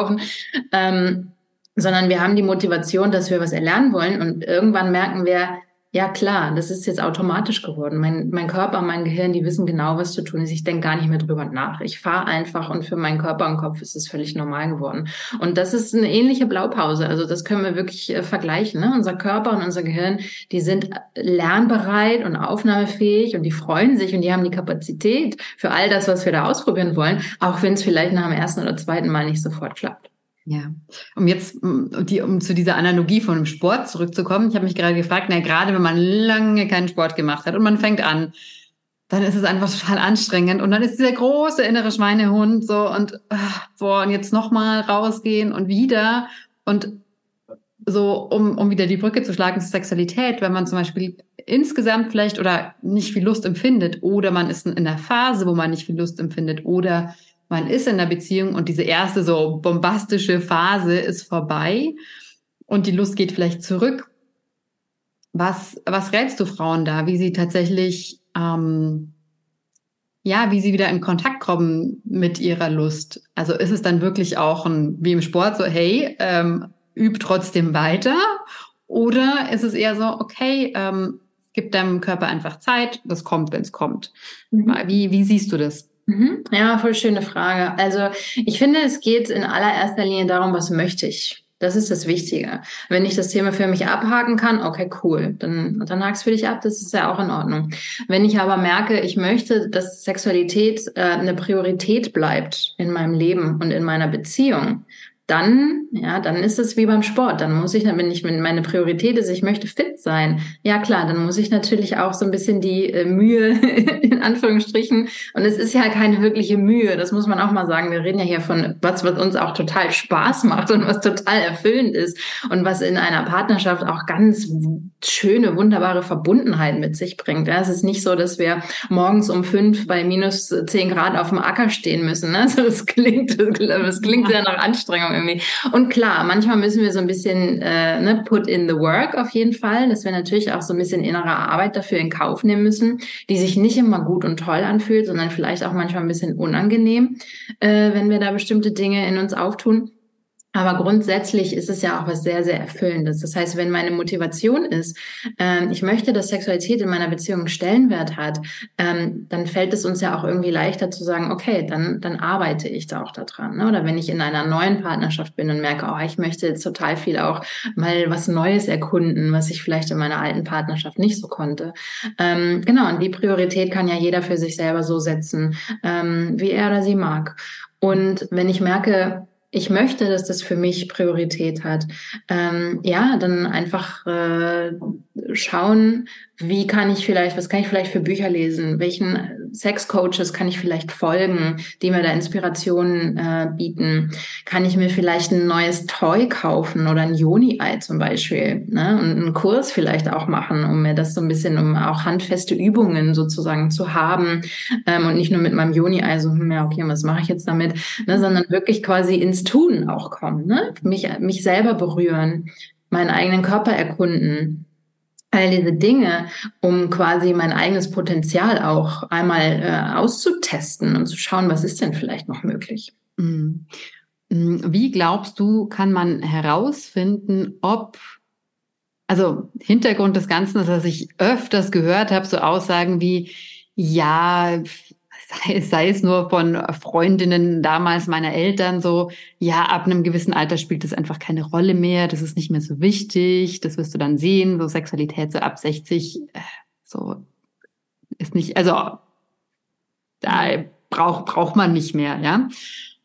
Ähm, sondern wir haben die Motivation, dass wir was erlernen wollen. Und irgendwann merken wir, ja klar, das ist jetzt automatisch geworden. Mein, mein Körper, mein Gehirn, die wissen genau, was zu tun ist. Ich denke gar nicht mehr drüber nach. Ich fahre einfach und für meinen Körper und Kopf ist es völlig normal geworden. Und das ist eine ähnliche Blaupause. Also das können wir wirklich äh, vergleichen. Ne? Unser Körper und unser Gehirn, die sind lernbereit und aufnahmefähig und die freuen sich und die haben die Kapazität für all das, was wir da ausprobieren wollen, auch wenn es vielleicht nach dem ersten oder zweiten Mal nicht sofort klappt. Ja, um jetzt die, um zu dieser Analogie von dem Sport zurückzukommen, ich habe mich gerade gefragt, na gerade wenn man lange keinen Sport gemacht hat und man fängt an, dann ist es einfach total anstrengend und dann ist dieser große innere Schweinehund so und ach, boah und jetzt nochmal rausgehen und wieder und so um um wieder die Brücke zu schlagen zur Sexualität, wenn man zum Beispiel insgesamt vielleicht oder nicht viel Lust empfindet oder man ist in einer Phase, wo man nicht viel Lust empfindet oder man ist in einer Beziehung und diese erste so bombastische Phase ist vorbei und die Lust geht vielleicht zurück. Was, was rätst du Frauen da, wie sie tatsächlich, ähm, ja, wie sie wieder in Kontakt kommen mit ihrer Lust? Also ist es dann wirklich auch ein, wie im Sport so, hey, ähm, üb trotzdem weiter? Oder ist es eher so, okay, ähm, gib deinem Körper einfach Zeit, das kommt, wenn es kommt. Mhm. Wie, wie siehst du das? Mhm. Ja, voll schöne Frage. Also ich finde, es geht in allererster Linie darum, was möchte ich. Das ist das Wichtige. Wenn ich das Thema für mich abhaken kann, okay, cool, dann, dann hak's für dich ab, das ist ja auch in Ordnung. Wenn ich aber merke, ich möchte, dass Sexualität äh, eine Priorität bleibt in meinem Leben und in meiner Beziehung, dann, ja, dann ist es wie beim Sport. Dann muss ich, wenn ich meine Priorität ist, ich möchte fit sein, ja klar, dann muss ich natürlich auch so ein bisschen die äh, Mühe *laughs* in Anführungsstrichen. Und es ist ja keine wirkliche Mühe, das muss man auch mal sagen. Wir reden ja hier von was, was uns auch total Spaß macht und was total erfüllend ist und was in einer Partnerschaft auch ganz schöne, wunderbare Verbundenheit mit sich bringt. Ja, es ist nicht so, dass wir morgens um fünf bei minus zehn Grad auf dem Acker stehen müssen. Ne? *laughs* Also das klingt, das klingt sehr nach Anstrengung irgendwie. Und klar, manchmal müssen wir so ein bisschen äh, ne, put in the work auf jeden Fall, dass wir natürlich auch so ein bisschen innere Arbeit dafür in Kauf nehmen müssen, die sich nicht immer gut und toll anfühlt, sondern vielleicht auch manchmal ein bisschen unangenehm, äh, wenn wir da bestimmte Dinge in uns auftun. Aber grundsätzlich ist es ja auch was sehr, sehr Erfüllendes. Das heißt, wenn meine Motivation ist, ähm, ich möchte, dass Sexualität in meiner Beziehung Stellenwert hat, ähm, dann fällt es uns ja auch irgendwie leichter zu sagen, okay, dann, dann arbeite ich da auch daran. Ne? Oder wenn ich in einer neuen Partnerschaft bin und merke, oh, ich möchte jetzt total viel auch mal was Neues erkunden, was ich vielleicht in meiner alten Partnerschaft nicht so konnte. Ähm, genau, und die Priorität kann ja jeder für sich selber so setzen, ähm, wie er oder sie mag. Und wenn ich merke, ich möchte, dass das für mich Priorität hat, ähm, ja, dann einfach äh, schauen, wie kann ich vielleicht, was kann ich vielleicht für Bücher lesen, welchen Sexcoaches kann ich vielleicht folgen, die mir da Inspirationen äh, bieten, kann ich mir vielleicht ein neues Toy kaufen oder ein Joni-Ei zum Beispiel ne? und einen Kurs vielleicht auch machen, um mir das so ein bisschen, um auch handfeste Übungen sozusagen zu haben ähm, und nicht nur mit meinem Joni-Ei so, hm, ja, okay, was mache ich jetzt damit, ne? sondern wirklich quasi ins Tun auch kommen, ne? mich, mich selber berühren, meinen eigenen Körper erkunden, all diese Dinge, um quasi mein eigenes Potenzial auch einmal äh, auszutesten und zu schauen, was ist denn vielleicht noch möglich. Mhm. Mhm. Wie glaubst du, kann man herausfinden, ob, also Hintergrund des Ganzen ist, dass ich öfters gehört habe, so Aussagen wie, ja, sei, sei es nur von Freundinnen damals meiner Eltern so, ja, ab einem gewissen Alter spielt das einfach keine Rolle mehr, das ist nicht mehr so wichtig, das wirst du dann sehen, so Sexualität so ab 60, äh, so ist nicht, also da braucht braucht man nicht mehr, ja.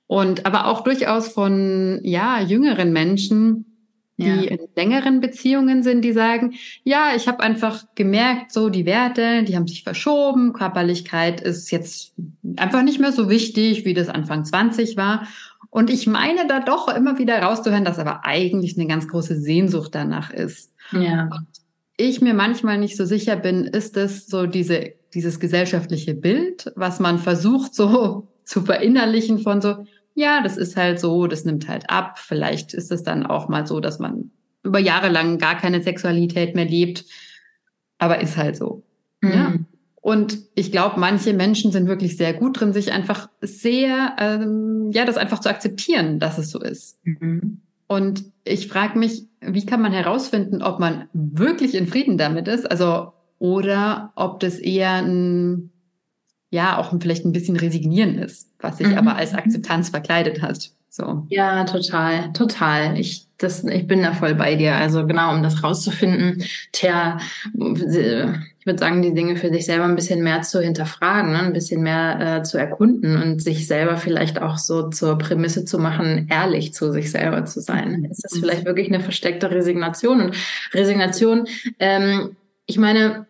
Und aber auch durchaus von ja jüngeren Menschen, die ja. in längeren Beziehungen sind, die sagen, ja, ich habe einfach gemerkt, so die Werte, die haben sich verschoben, Körperlichkeit ist jetzt einfach nicht mehr so wichtig, wie das Anfang 20 war. Und ich meine da doch immer wieder rauszuhören, dass aber eigentlich eine ganz große Sehnsucht danach ist. Ja. Und ich mir manchmal nicht so sicher bin, ist es so diese, dieses gesellschaftliche Bild, was man versucht so *laughs* zu verinnerlichen von so, ja, das ist halt so, das nimmt halt ab. Vielleicht ist es dann auch mal so, dass man über Jahre lang gar keine Sexualität mehr lebt, aber ist halt so. Mhm. Ja. Und ich glaube, manche Menschen sind wirklich sehr gut drin, sich einfach sehr, ähm, ja, das einfach zu akzeptieren, dass es so ist. Mhm. Und ich frage mich, wie kann man herausfinden, ob man wirklich in Frieden damit ist, also oder ob das eher ein ja auch vielleicht ein bisschen resignieren ist, was sich mhm. aber als Akzeptanz verkleidet hat. So. Ja, total, total. Ich, das, ich bin da voll bei dir. Also genau, um das rauszufinden, tja, ich würde sagen, die Dinge für sich selber ein bisschen mehr zu hinterfragen, ne? ein bisschen mehr äh, zu erkunden und sich selber vielleicht auch so zur Prämisse zu machen, ehrlich zu sich selber zu sein. Ist das mhm. vielleicht wirklich eine versteckte Resignation? Und Resignation, ähm, ich meine,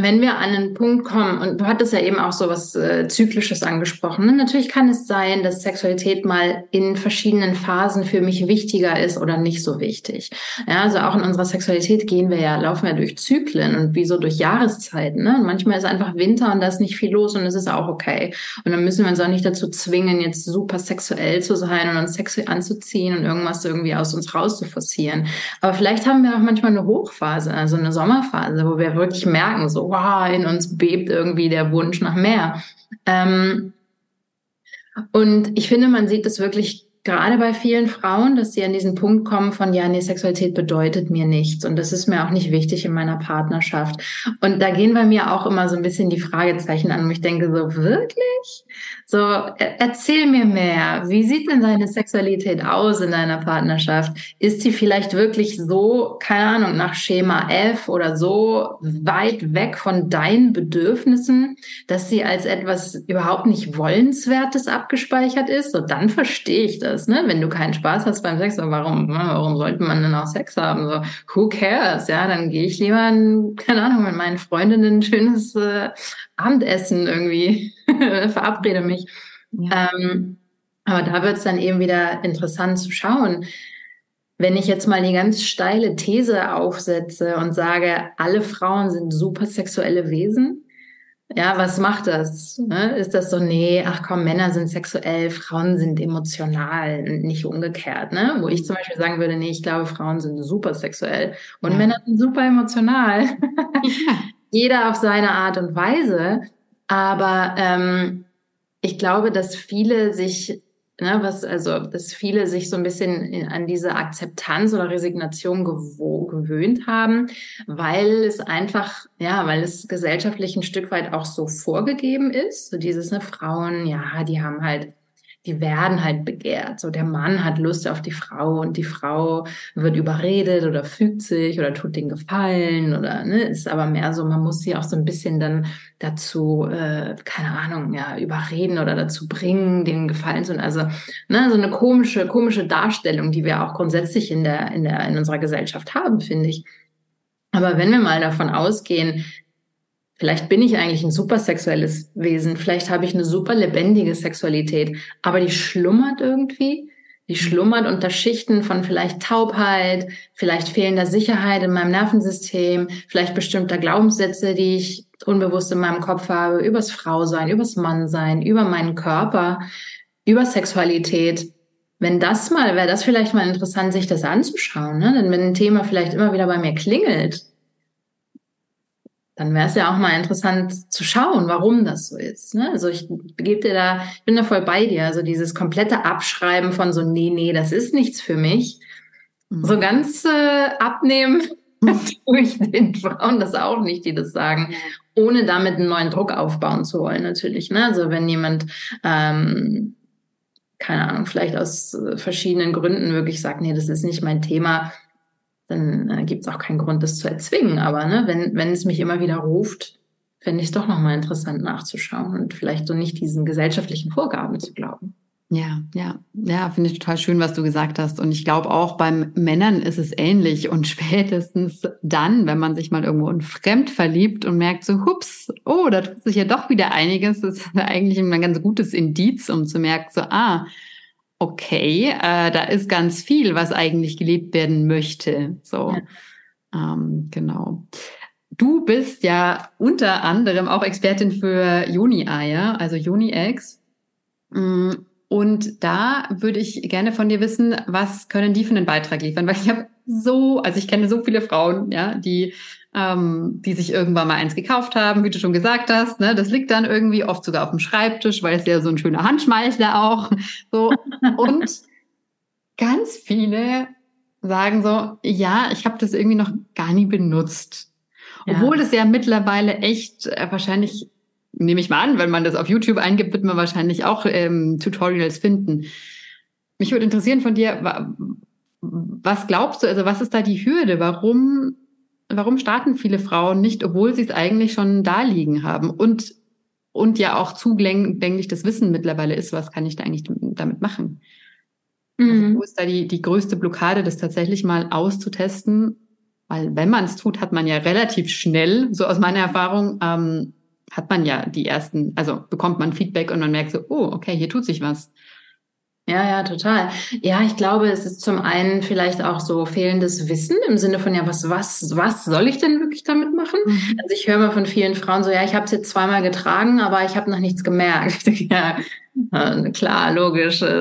wenn wir an einen Punkt kommen, und du hattest ja eben auch so was äh, Zyklisches angesprochen, ne? natürlich kann es sein, dass Sexualität mal in verschiedenen Phasen für mich wichtiger ist oder nicht so wichtig. Ja, also auch in unserer Sexualität gehen wir ja, laufen wir durch Zyklen und wie so durch Jahreszeiten. Ne? Und manchmal ist einfach Winter und da ist nicht viel los und es ist auch okay. Und dann müssen wir uns auch nicht dazu zwingen, jetzt super sexuell zu sein und uns sexuell anzuziehen und irgendwas irgendwie aus uns rauszuforcieren. Aber vielleicht haben wir auch manchmal eine Hochphase, also eine Sommerphase, wo wir wirklich merken, so, wow, in uns bebt irgendwie der Wunsch nach mehr. Ähm, und ich finde, man sieht es wirklich gerade bei vielen Frauen, dass sie an diesen Punkt kommen von, ja, nee, Sexualität bedeutet mir nichts und das ist mir auch nicht wichtig in meiner Partnerschaft. Und da gehen bei mir auch immer so ein bisschen die Fragezeichen an, wo ich denke so, wirklich? So, erzähl mir mehr. Wie sieht denn deine Sexualität aus in deiner Partnerschaft? Ist sie vielleicht wirklich so, keine Ahnung, nach Schema F oder so weit weg von deinen Bedürfnissen, dass sie als etwas überhaupt nicht Wollenswertes abgespeichert ist? So, dann verstehe ich das ne? Wenn du keinen Spaß hast beim Sex, warum, ne? warum sollte man denn auch Sex haben? So, who cares? Ja, dann gehe ich lieber, keine Ahnung, mit meinen Freundinnen ein schönes äh, Abendessen irgendwie, *laughs* verabrede mich. Ja. Ähm, aber da wird es dann eben wieder interessant zu schauen. Wenn ich jetzt mal die ganz steile These aufsetze und sage, alle Frauen sind super sexuelle Wesen, ja, was macht das? Ne? Ist das so, nee, ach komm, Männer sind sexuell, Frauen sind emotional, nicht umgekehrt, ne? Wo ich zum Beispiel sagen würde, nee, ich glaube, Frauen sind super sexuell und ja. Männer sind super emotional. *laughs* Jeder auf seine Art und Weise. Aber ähm, ich glaube, dass viele sich ne, was, also, dass viele sich so ein bisschen in, an diese Akzeptanz oder Resignation gewöhnt haben, weil es einfach, ja, weil es gesellschaftlich ein Stück weit auch so vorgegeben ist. So dieses, ne, Frauen, ja, die haben halt die werden halt begehrt. So der Mann hat Lust auf die Frau und die Frau wird überredet oder fügt sich oder tut den Gefallen oder ne, ist aber mehr so, man muss sie auch so ein bisschen dann dazu, äh, keine Ahnung, ja, überreden oder dazu bringen, den Gefallen zu. Also ne, so eine komische, komische Darstellung, die wir auch grundsätzlich in der, in der, in unserer Gesellschaft haben, finde ich. Aber wenn wir mal davon ausgehen, Vielleicht bin ich eigentlich ein super sexuelles Wesen, vielleicht habe ich eine super lebendige Sexualität, aber die schlummert irgendwie. Die schlummert unter Schichten von vielleicht Taubheit, vielleicht fehlender Sicherheit in meinem Nervensystem, vielleicht bestimmter Glaubenssätze, die ich unbewusst in meinem Kopf habe, übers Frausein, übers Mannsein, über meinen Körper, über Sexualität. Wenn das mal, wäre das vielleicht mal interessant, sich das anzuschauen. Ne? Denn wenn ein Thema vielleicht immer wieder bei mir klingelt, dann wäre es ja auch mal interessant zu schauen, warum das so ist. Ne? Also ich gebe dir da, ich bin da voll bei dir. Also dieses komplette Abschreiben von so, nee, nee, das ist nichts für mich. Mhm. So ganz äh, abnehmen *laughs* *laughs* tue ich den Frauen das auch nicht, die das sagen, ohne damit einen neuen Druck aufbauen zu wollen, natürlich. Ne? Also wenn jemand ähm, keine Ahnung, vielleicht aus äh, verschiedenen Gründen wirklich sagt, nee, das ist nicht mein Thema, dann äh, gibt es auch keinen Grund, das zu erzwingen. Aber ne, wenn, wenn es mich immer wieder ruft, fände ich es doch nochmal interessant nachzuschauen und vielleicht so nicht diesen gesellschaftlichen Vorgaben zu glauben. Ja, ja, ja, finde ich total schön, was du gesagt hast. Und ich glaube auch beim Männern ist es ähnlich. Und *laughs* spätestens dann, wenn man sich mal irgendwo in Fremd verliebt und merkt so, hups, oh, da tut sich ja doch wieder einiges, das ist eigentlich ein ganz gutes Indiz, um zu merken, so, ah, okay, äh, da ist ganz viel, was eigentlich gelebt werden möchte. So, ja. ähm, genau. Du bist ja unter anderem auch Expertin für Juni-Eier, also Juni-Eggs. Mm, und da würde ich gerne von dir wissen, was können die für einen Beitrag liefern? Weil ich habe so, also ich kenne so viele Frauen, ja, die ähm, die sich irgendwann mal eins gekauft haben, wie du schon gesagt hast. Ne? Das liegt dann irgendwie oft sogar auf dem Schreibtisch, weil es ja so ein schöner Handschmeichler auch. So. Und *laughs* ganz viele sagen so, ja, ich habe das irgendwie noch gar nie benutzt. Ja. Obwohl es ja mittlerweile echt äh, wahrscheinlich, nehme ich mal an, wenn man das auf YouTube eingibt, wird man wahrscheinlich auch ähm, Tutorials finden. Mich würde interessieren von dir, was glaubst du, also was ist da die Hürde? Warum warum starten viele Frauen nicht, obwohl sie es eigentlich schon da liegen haben und, und ja auch zugänglich das Wissen mittlerweile ist, was kann ich da eigentlich damit machen? Also mhm. Also wo ist da die, die größte Blockade, das tatsächlich mal auszutesten? Weil wenn man es tut, hat man ja relativ schnell, so aus meiner Erfahrung, ähm, hat man ja die ersten, also bekommt man Feedback und man merkt so, oh, okay, hier tut sich was. Ja, ja, total. Ja, ich glaube, es ist zum einen vielleicht auch so fehlendes Wissen im Sinne von, ja, was, was, was soll ich denn wirklich damit machen? Mhm. Also ich höre mal von vielen Frauen so, ja, ich habe es jetzt zweimal getragen, aber ich habe noch nichts gemerkt. *laughs* ja, klar, logisch. *laughs*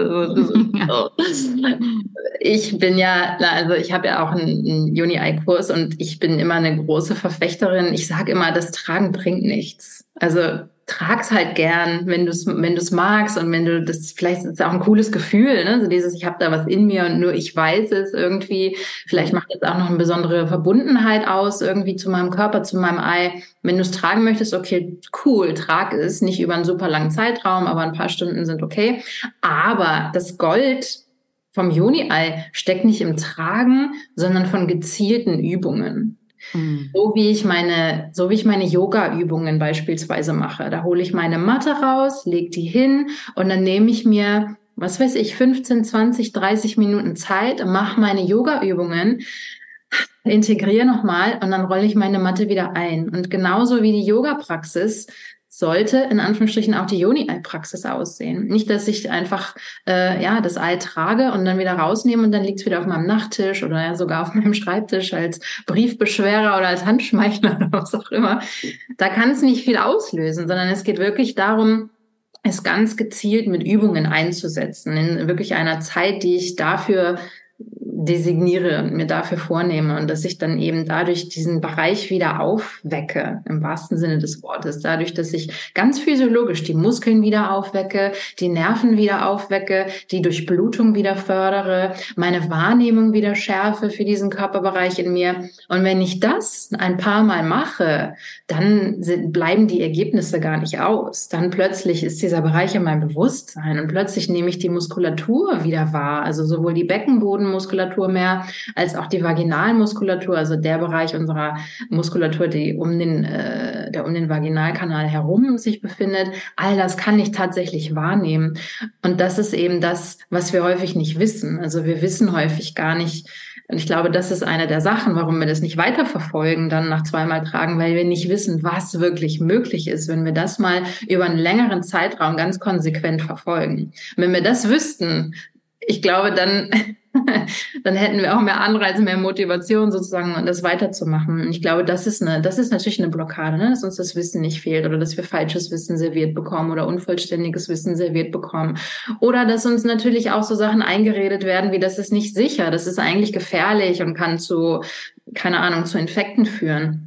Ich bin ja, also ich habe ja auch einen Uni-Ei-Kurs und ich bin immer eine große Verfechterin. Ich sage immer, das Tragen bringt nichts. Also trag's halt gern, wenn du es wenn du's magst und wenn du das, vielleicht ist es auch ein cooles Gefühl, ne? so dieses, ich habe da was in mir und nur ich weiß es irgendwie. Vielleicht macht es auch noch eine besondere Verbundenheit aus, irgendwie zu meinem Körper, zu meinem Ei. Wenn du es tragen möchtest, okay, cool, trag es, nicht über einen super langen Zeitraum, aber ein paar Stunden sind okay. Aber das Gold vom Juni-Ei steckt nicht im Tragen, sondern von gezielten Übungen. Mhm. So wie ich meine, so wie ich meine Yoga-Übungen beispielsweise mache. Da hole ich meine Matte raus, leg die hin und dann nehme ich mir, was weiß ich, 15, 20, 30 Minuten Zeit, mache meine Yoga-Übungen, integriere nochmal und dann rolle ich meine Matte wieder ein. Und genauso wie die Yoga-Praxis sollte in Anführungsstrichen auch die Joni-Ei-Praxis aussehen. Nicht, dass ich einfach äh, ja das Ei trage und dann wieder rausnehme und dann liegt es wieder auf meinem Nachttisch oder ja sogar auf *laughs* meinem Schreibtisch als Briefbeschwerer oder als Handschmeichler oder was auch immer. Da kann es nicht viel auslösen, sondern es geht wirklich darum, es ganz gezielt mit Übungen einzusetzen, in wirklich einer Zeit, die ich dafür designiere und mir dafür vornehme und dass ich dann eben dadurch diesen Bereich wieder aufwecke, im wahrsten Sinne des Wortes, dadurch, dass ich ganz physiologisch die Muskeln wieder aufwecke, die Nerven wieder aufwecke, die Durchblutung wieder fördere, meine Wahrnehmung wieder schärfe für diesen Körperbereich in mir. Und wenn ich das ein paar Mal mache, dann sind, bleiben die Ergebnisse gar nicht aus. Dann plötzlich ist dieser Bereich in meinem Bewusstsein und plötzlich nehme ich die Muskulatur wieder wahr, also sowohl die Beckenbodenmuskulatur mehr als auch die Vaginalmuskulatur, also der Bereich unserer Muskulatur, die um den, äh, der um den Vaginalkanal herum sich befindet. All das kann ich tatsächlich wahrnehmen. Und das ist eben das, was wir häufig nicht wissen. Also wir wissen häufig gar nicht, und ich glaube, das ist eine der Sachen, warum wir das nicht weiterverfolgen, dann nach zweimal tragen, weil wir nicht wissen, was wirklich möglich ist, wenn wir das mal über einen längeren Zeitraum ganz konsequent verfolgen. wenn wir das wüssten, ich glaube, dann *laughs* dann hätten wir auch mehr Anreize, mehr Motivation sozusagen, das weiterzumachen. Und ich glaube, das ist eine, das ist natürlich eine Blockade, ne? dass uns das Wissen nicht fehlt oder dass wir falsches Wissen serviert bekommen oder unvollständiges Wissen serviert bekommen. Oder dass uns natürlich auch so Sachen eingeredet werden, wie das ist nicht sicher, das ist eigentlich gefährlich und kann zu, keine Ahnung, zu Infekten führen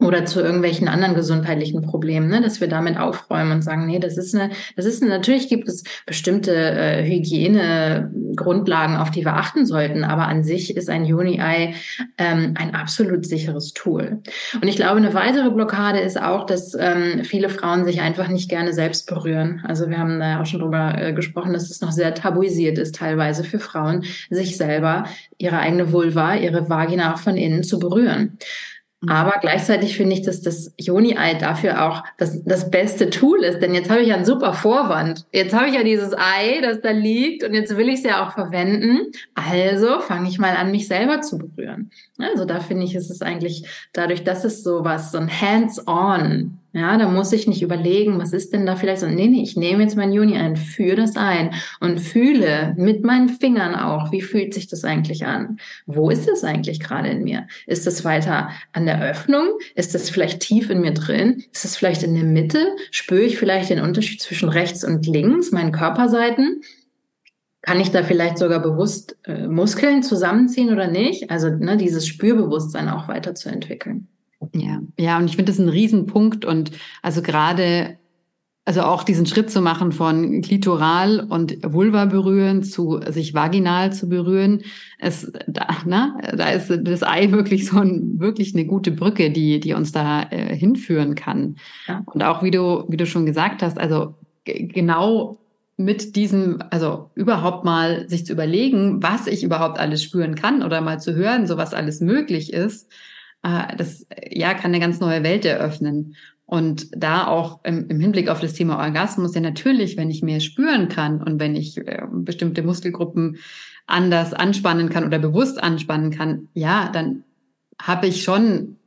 oder zu irgendwelchen anderen gesundheitlichen Problemen, ne, dass wir damit aufräumen und sagen, nee, das ist eine, das ist eine, natürlich gibt es bestimmte äh, Hygienegrundlagen, auf die wir achten sollten, aber an sich ist ein Uni-Eye ähm, ein absolut sicheres Tool. Und ich glaube, eine weitere Blockade ist auch, dass ähm, viele Frauen sich einfach nicht gerne selbst berühren. Also wir haben da auch schon drüber äh, gesprochen, dass es noch sehr tabuisiert ist, teilweise für Frauen, sich selber, ihre eigene Vulva, ihre Vagina auch von innen zu berühren. Mhm. Aber gleichzeitig finde ich, dass das Joni-Ei dafür auch das, das beste Tool ist. Denn jetzt habe ich ja einen super Vorwand. Jetzt habe ich ja dieses Ei, das da liegt und jetzt will ich es ja auch verwenden. Also fange ich mal an, mich selber zu berühren. Also da finde ich, ist es eigentlich dadurch, dass es so was, so ein Hands-on ja, da muss ich nicht überlegen, was ist denn da vielleicht so. Nee, nee, ich nehme jetzt mein Juni ein, führe das ein und fühle mit meinen Fingern auch, wie fühlt sich das eigentlich an? Wo ist es eigentlich gerade in mir? Ist es weiter an der Öffnung? Ist es vielleicht tief in mir drin? Ist es vielleicht in der Mitte? Spüre ich vielleicht den Unterschied zwischen rechts und links, meinen Körperseiten? Kann ich da vielleicht sogar bewusst äh, Muskeln zusammenziehen oder nicht? Also ne, dieses Spürbewusstsein auch weiterzuentwickeln. Ja, ja, und ich finde das ein Riesenpunkt und also gerade, also auch diesen Schritt zu machen von klitoral und Vulva berühren zu sich vaginal zu berühren, es, da, na, da ist das Ei wirklich so ein, wirklich eine gute Brücke, die, die uns da äh, hinführen kann. Ja. Und auch wie du, wie du schon gesagt hast, also genau mit diesem, also überhaupt mal sich zu überlegen, was ich überhaupt alles spüren kann oder mal zu hören, so was alles möglich ist äh, das ja kann eine ganz neue Welt eröffnen. Und da auch im, im, Hinblick auf das Thema Orgasmus, ja natürlich, wenn ich mehr spüren kann und wenn ich äh, bestimmte Muskelgruppen anders anspannen kann oder bewusst anspannen kann, ja, dann habe ich schon,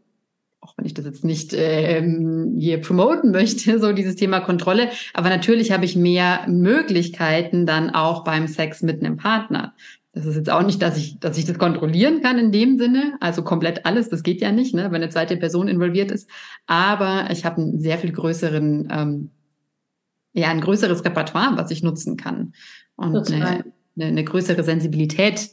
auch wenn ich das jetzt nicht ähm, hier promoten möchte, *laughs* so dieses Thema Kontrolle, aber natürlich habe ich mehr Möglichkeiten dann auch beim Sex mit einem Partner. Das ist jetzt auch nicht, dass ich, dass ich das kontrollieren kann in dem Sinne, also komplett alles, das geht ja nicht, ne, wenn eine zweite Person involviert ist. Aber ich habe einen sehr viel größeren, ähm, ja, ein größeres Repertoire, was ich nutzen kann. Und eine, eine, eine größere Sensibilität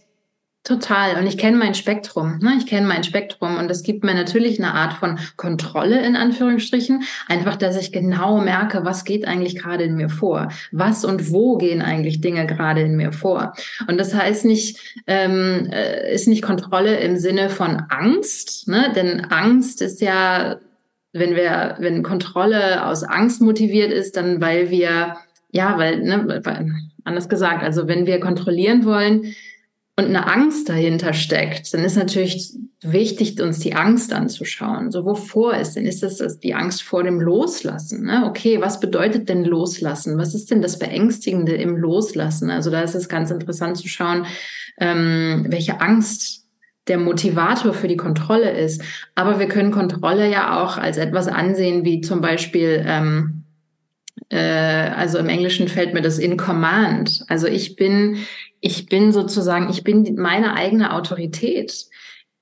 Total. Und ich kenne mein Spektrum. Ne? Ich kenne mein Spektrum. Und das gibt mir natürlich eine Art von Kontrolle in Anführungsstrichen. Einfach, dass ich genau merke, was geht eigentlich gerade in mir vor? Was und wo gehen eigentlich Dinge gerade in mir vor? Und das heißt nicht, ähm, äh, ist nicht Kontrolle im Sinne von Angst. Ne? Denn Angst ist ja, wenn wir, wenn Kontrolle aus Angst motiviert ist, dann weil wir, ja, weil, ne, anders gesagt, also wenn wir kontrollieren wollen, und eine Angst dahinter steckt, dann ist natürlich wichtig, uns die Angst anzuschauen. So, wovor ist denn? Ist das die Angst vor dem Loslassen? Ne? Okay, was bedeutet denn Loslassen? Was ist denn das Beängstigende im Loslassen? Also da ist es ganz interessant zu schauen, ähm, welche Angst der Motivator für die Kontrolle ist. Aber wir können Kontrolle ja auch als etwas ansehen, wie zum Beispiel ähm, äh, also im Englischen fällt mir das in Command. Also ich bin ich bin sozusagen, ich bin meine eigene Autorität.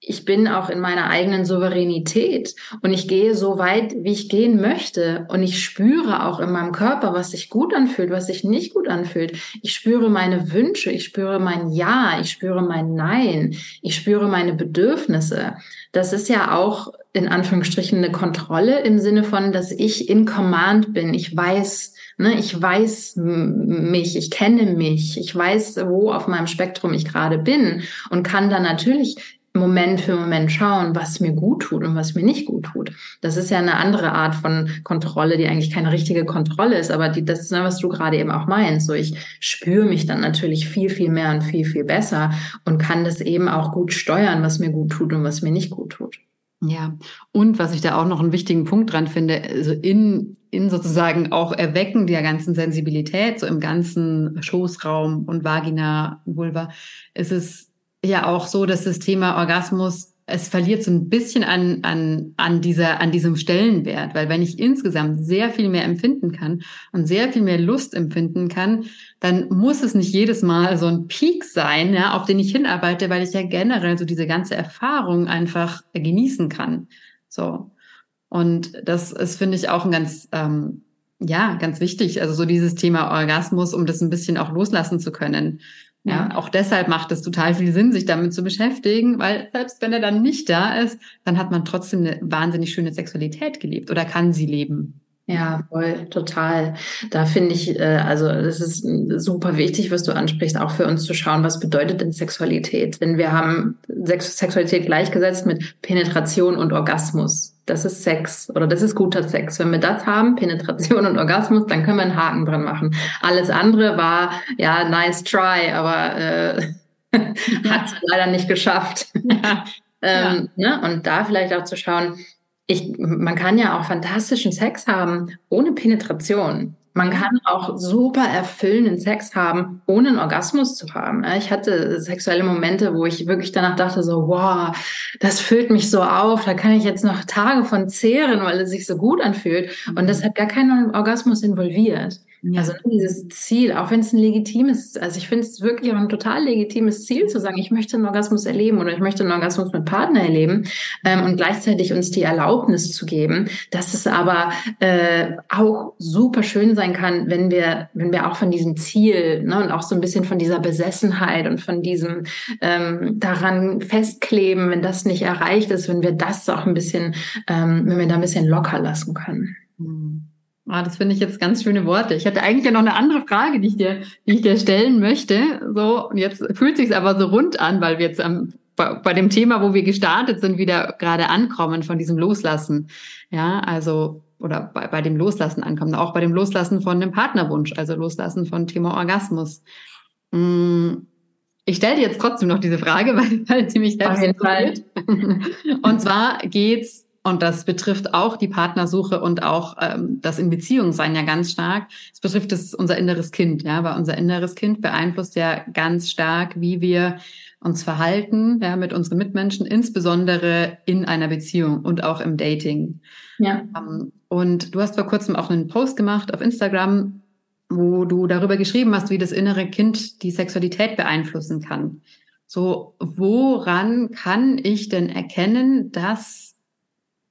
ich bin auch in meiner eigenen Souveränität und ich gehe so weit, wie ich gehen möchte. Und ich spüre auch in meinem Körper, was sich gut anfühlt, was sich nicht gut anfühlt. Ich spüre meine Wünsche, ich spüre mein Ja, ich spüre mein Nein, ich spüre meine Bedürfnisse. Das ist ja auch in Anführungsstrichen eine Kontrolle im Sinne von, dass ich in Command bin. Ich weiß, ne, ich weiß mich, ich kenne mich, ich weiß, wo auf meinem Spektrum ich gerade bin und kann dann natürlich Moment für Moment schauen, was mir gut tut und was mir nicht gut tut. Das ist ja eine andere Art von Kontrolle, die eigentlich keine richtige Kontrolle ist, aber die, das ist, was du gerade eben auch meinst. So, ich spüre mich dann natürlich viel, viel mehr und viel, viel besser und kann das eben auch gut steuern, was mir gut tut und was mir nicht gut tut. Ja, und was ich da auch noch einen wichtigen Punkt dran finde, also in, in sozusagen auch Erwecken der ganzen Sensibilität, so im ganzen Schoßraum und Vagina, Vulva, ist es ja auch so, dass das Thema Orgasmus es verliert so ein bisschen an, an, an, dieser, an diesem Stellenwert, weil wenn ich insgesamt sehr viel mehr empfinden kann und sehr viel mehr Lust empfinden kann, dann muss es nicht jedes Mal so ein Peak sein, ja, auf den ich hinarbeite, weil ich ja generell so diese ganze Erfahrung einfach genießen kann. So. Und das ist, finde ich, auch ein ganz, ähm, ja, ganz wichtig. Also so dieses Thema Orgasmus, um das ein bisschen auch loslassen zu können. Ja, auch deshalb macht es total viel Sinn, sich damit zu beschäftigen, weil selbst wenn er dann nicht da ist, dann hat man trotzdem eine wahnsinnig schöne Sexualität gelebt oder kann sie leben. Ja, voll, total. Da finde ich, äh, also es ist super wichtig, was du ansprichst, auch für uns zu schauen, was bedeutet denn Sexualität? Denn wir haben Sex Sexualität gleichgesetzt mit Penetration und Orgasmus. Das ist Sex oder das ist guter Sex. Wenn wir das haben, Penetration und Orgasmus, dann können wir einen Haken dran machen. Alles andere war ja nice try, aber äh, *laughs* hat es leider nicht geschafft. *laughs* Ja. ähm, ja. Ne? Und da vielleicht auch zu schauen, ich, man kann ja auch fantastischen Sex haben ohne Penetration. Man kann auch super erfüllenden Sex haben, ohne einen Orgasmus zu haben. Ich hatte sexuelle Momente, wo ich wirklich danach dachte, so, wow, das füllt mich so auf, da kann ich jetzt noch Tage von zehren, weil es sich so gut anfühlt. Und das hat gar keinen Orgasmus involviert. Ja. Also dieses Ziel, auch wenn es ein legitimes, also ich finde es wirklich auch ein total legitimes Ziel zu sagen, ich möchte einen Orgasmus erleben oder ich möchte einen Orgasmus mit Partner erleben ähm, und gleichzeitig uns die Erlaubnis zu geben, dass es aber äh, auch super schön sein kann, wenn wir, wenn wir auch von diesem Ziel ne, und auch so ein bisschen von dieser Besessenheit und von diesem ähm, daran festkleben, wenn das nicht erreicht ist, wenn wir das auch ein bisschen, ähm, wenn wir da ein bisschen locker lassen können. Mhm. Ah, das finde ich jetzt ganz schöne Worte. Ich hatte eigentlich ja noch eine andere Frage, die ich dir, die ich dir stellen möchte. So, und jetzt fühlt sich aber so rund an, weil wir jetzt am, bei, bei dem Thema, wo wir gestartet sind, wieder gerade ankommen von diesem Loslassen. Ja, also, oder bei, bei dem Loslassen ankommen, auch bei dem Loslassen von dem Partnerwunsch, also Loslassen von Thema Orgasmus. Hm, ich stelle dir jetzt trotzdem noch diese Frage, *laughs* weil, weil sie mich selbst interessiert. *laughs* Und zwar geht's und das betrifft auch die Partnersuche und auch ähm, das in Beziehung sein ja ganz stark. Es betrifft es unser inneres Kind, ja, weil unser inneres Kind beeinflusst ja ganz stark, wie wir uns verhalten, ja, mit unseren Mitmenschen, insbesondere in einer Beziehung und auch im Dating. Ja. Ähm, und du hast vor kurzem auch einen Post gemacht auf Instagram, wo du darüber geschrieben hast, wie das innere Kind die Sexualität beeinflussen kann. So, woran kann ich denn erkennen, dass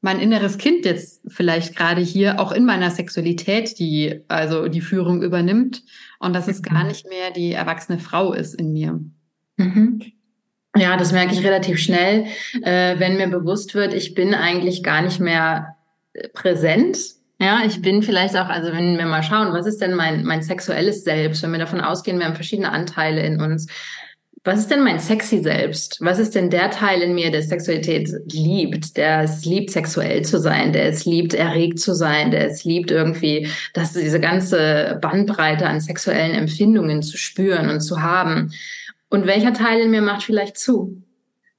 mein inneres Kind jetzt vielleicht gerade hier auch in meiner Sexualität die, also die Führung übernimmt und dass es gar mhm. nicht mehr die erwachsene Frau ist in mir. Mhm. Ja, das merke ich relativ schnell, äh, wenn mir bewusst wird, ich bin eigentlich gar nicht mehr äh, präsent. Ja, ich bin vielleicht auch, also wenn wir mal schauen, was ist denn mein, mein sexuelles Selbst, wenn wir davon ausgehen, wir haben verschiedene Anteile in uns, was ist denn mein sexy Selbst? Was ist denn der Teil in mir, der Sexualität liebt, der es liebt, sexuell zu sein, der es liebt, erregt zu sein, der es liebt, irgendwie, dass diese ganze Bandbreite an sexuellen Empfindungen zu spüren und zu haben? Und welcher Teil in mir macht vielleicht zu?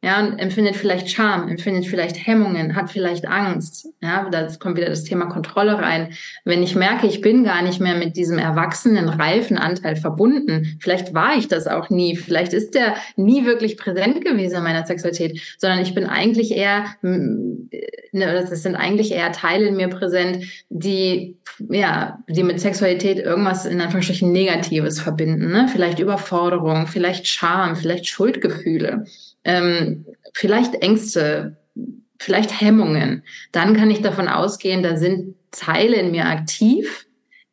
Ja, und empfindet vielleicht Scham, empfindet vielleicht Hemmungen, hat vielleicht Angst. Ja, da kommt wieder das Thema Kontrolle rein. Wenn ich merke, ich bin gar nicht mehr mit diesem erwachsenen, reifen Anteil verbunden, vielleicht war ich das auch nie, vielleicht ist der nie wirklich präsent gewesen in meiner Sexualität, sondern ich bin eigentlich eher, ne, das sind eigentlich eher Teile in mir präsent, die, ja, die mit Sexualität irgendwas in Anführungsstrichen Negatives verbinden, ne? Vielleicht Überforderung, vielleicht Scham, vielleicht Schuldgefühle. Ähm, vielleicht Ängste, vielleicht Hemmungen, dann kann ich davon ausgehen, da sind Teile in mir aktiv,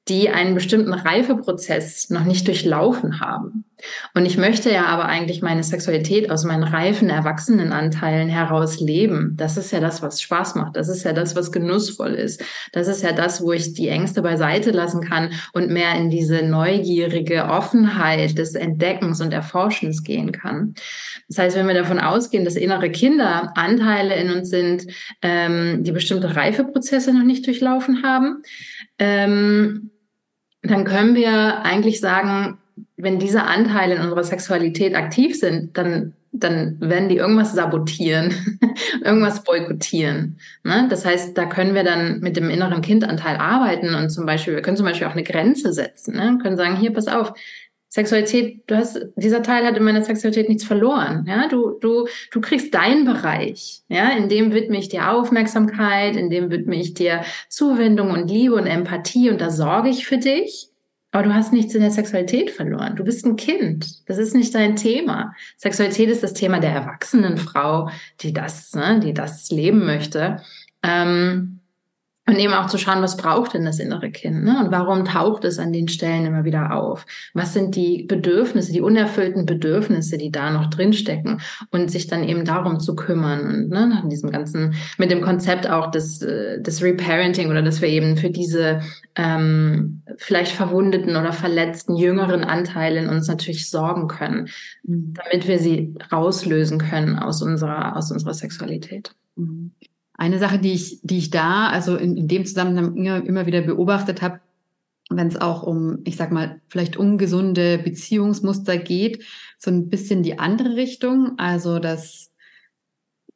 die einen bestimmten Reifeprozess noch nicht durchlaufen haben. Und ich möchte ja aber eigentlich meine Sexualität aus meinen reifen Erwachsenenanteilen heraus leben. Das ist ja das, was Spaß macht. Das ist ja das, was genussvoll ist. Das ist ja das, wo ich die Ängste beiseite lassen kann und mehr in diese neugierige Offenheit des Entdeckens und Erforschens gehen kann. Das heißt, wenn wir davon ausgehen, dass innere Kinder Anteile in uns sind, ähm, die bestimmte Reifeprozesse noch nicht durchlaufen haben, ähm, dann können wir eigentlich sagen, wenn diese Anteile in unserer Sexualität aktiv sind, dann, dann werden die irgendwas sabotieren, *laughs* irgendwas boykottieren. Ne? Das heißt, da können wir dann mit dem inneren Kindanteil arbeiten und zum Beispiel, wir können zum Beispiel auch eine Grenze setzen, ne? können sagen, hier, pass auf, Sexualität, du hast, dieser Teil hat in meiner Sexualität nichts verloren. Ja, du, du, du kriegst deinen Bereich. Ja, in dem widme ich dir Aufmerksamkeit, in dem widme ich dir Zuwendung und Liebe und Empathie und da sorge ich für dich. Aber du hast nichts in der Sexualität verloren. Du bist ein Kind. Das ist nicht dein Thema. Sexualität ist das Thema der erwachsenen Frau, die das, ne, die das leben möchte. Ähm, und eben auch zu schauen, was braucht denn das innere Kind? Ne? Und warum taucht es an den Stellen immer wieder auf? Was sind die Bedürfnisse, die unerfüllten Bedürfnisse, die da noch drinstecken? Und sich dann eben darum zu kümmern. Und ne, nach diesem ganzen, mit dem Konzept auch des, äh, des Reparenting oder dass wir eben für diese ähm, vielleicht verwundeten oder verletzten jüngeren Anteile in uns natürlich sorgen können, mhm. damit wir sie rauslösen können aus unserer, aus unserer Sexualität. Mhm. Eine Sache, die ich, die ich da, also in, in dem Zusammenhang immer wieder beobachtet habe, wenn es auch um, ich sag mal, vielleicht ungesunde Beziehungsmuster geht, so ein bisschen die andere Richtung. Also, dass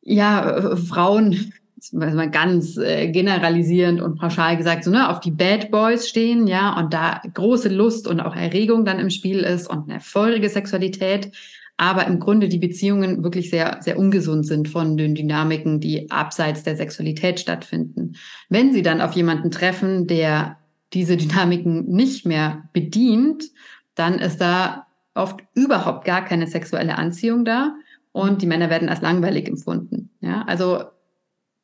ja, Frauen, mal ganz äh, generalisierend und pauschal gesagt, so ne, auf die Bad Boys stehen, ja, und da große Lust und auch Erregung dann im Spiel ist und eine feurige Sexualität aber im Grunde die Beziehungen wirklich sehr, sehr ungesund sind von den Dynamiken, die abseits der Sexualität stattfinden. Wenn sie dann auf jemanden treffen, der diese Dynamiken nicht mehr bedient, dann ist da oft überhaupt gar keine sexuelle Anziehung da und die Männer werden als langweilig empfunden. Ja, also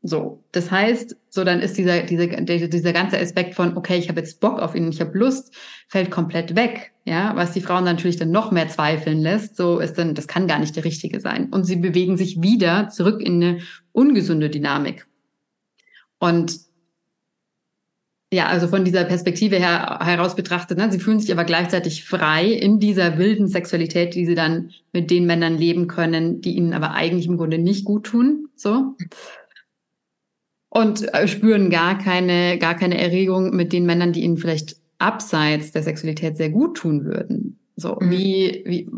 so, das heißt, so dann ist dieser, dieser, dieser ganze Aspekt von, okay, ich habe jetzt Bock auf ihn, ich habe Lust, fällt komplett weg. Ja, was die Frauen natürlich dann noch mehr zweifeln lässt, so ist dann, das kann gar nicht der Richtige sein. Und sie bewegen sich wieder zurück in eine ungesunde Dynamik. Und ja, also von dieser Perspektive her heraus betrachtet, ne, sie fühlen sich aber gleichzeitig frei in dieser wilden Sexualität, die sie dann mit den Männern leben können, die ihnen aber eigentlich im Grunde nicht gut tun. So und äh, spüren gar keine, gar keine Erregung mit den Männern, die ihnen vielleicht abseits der Sexualität sehr gut tun würden. So, mhm. wie, wie,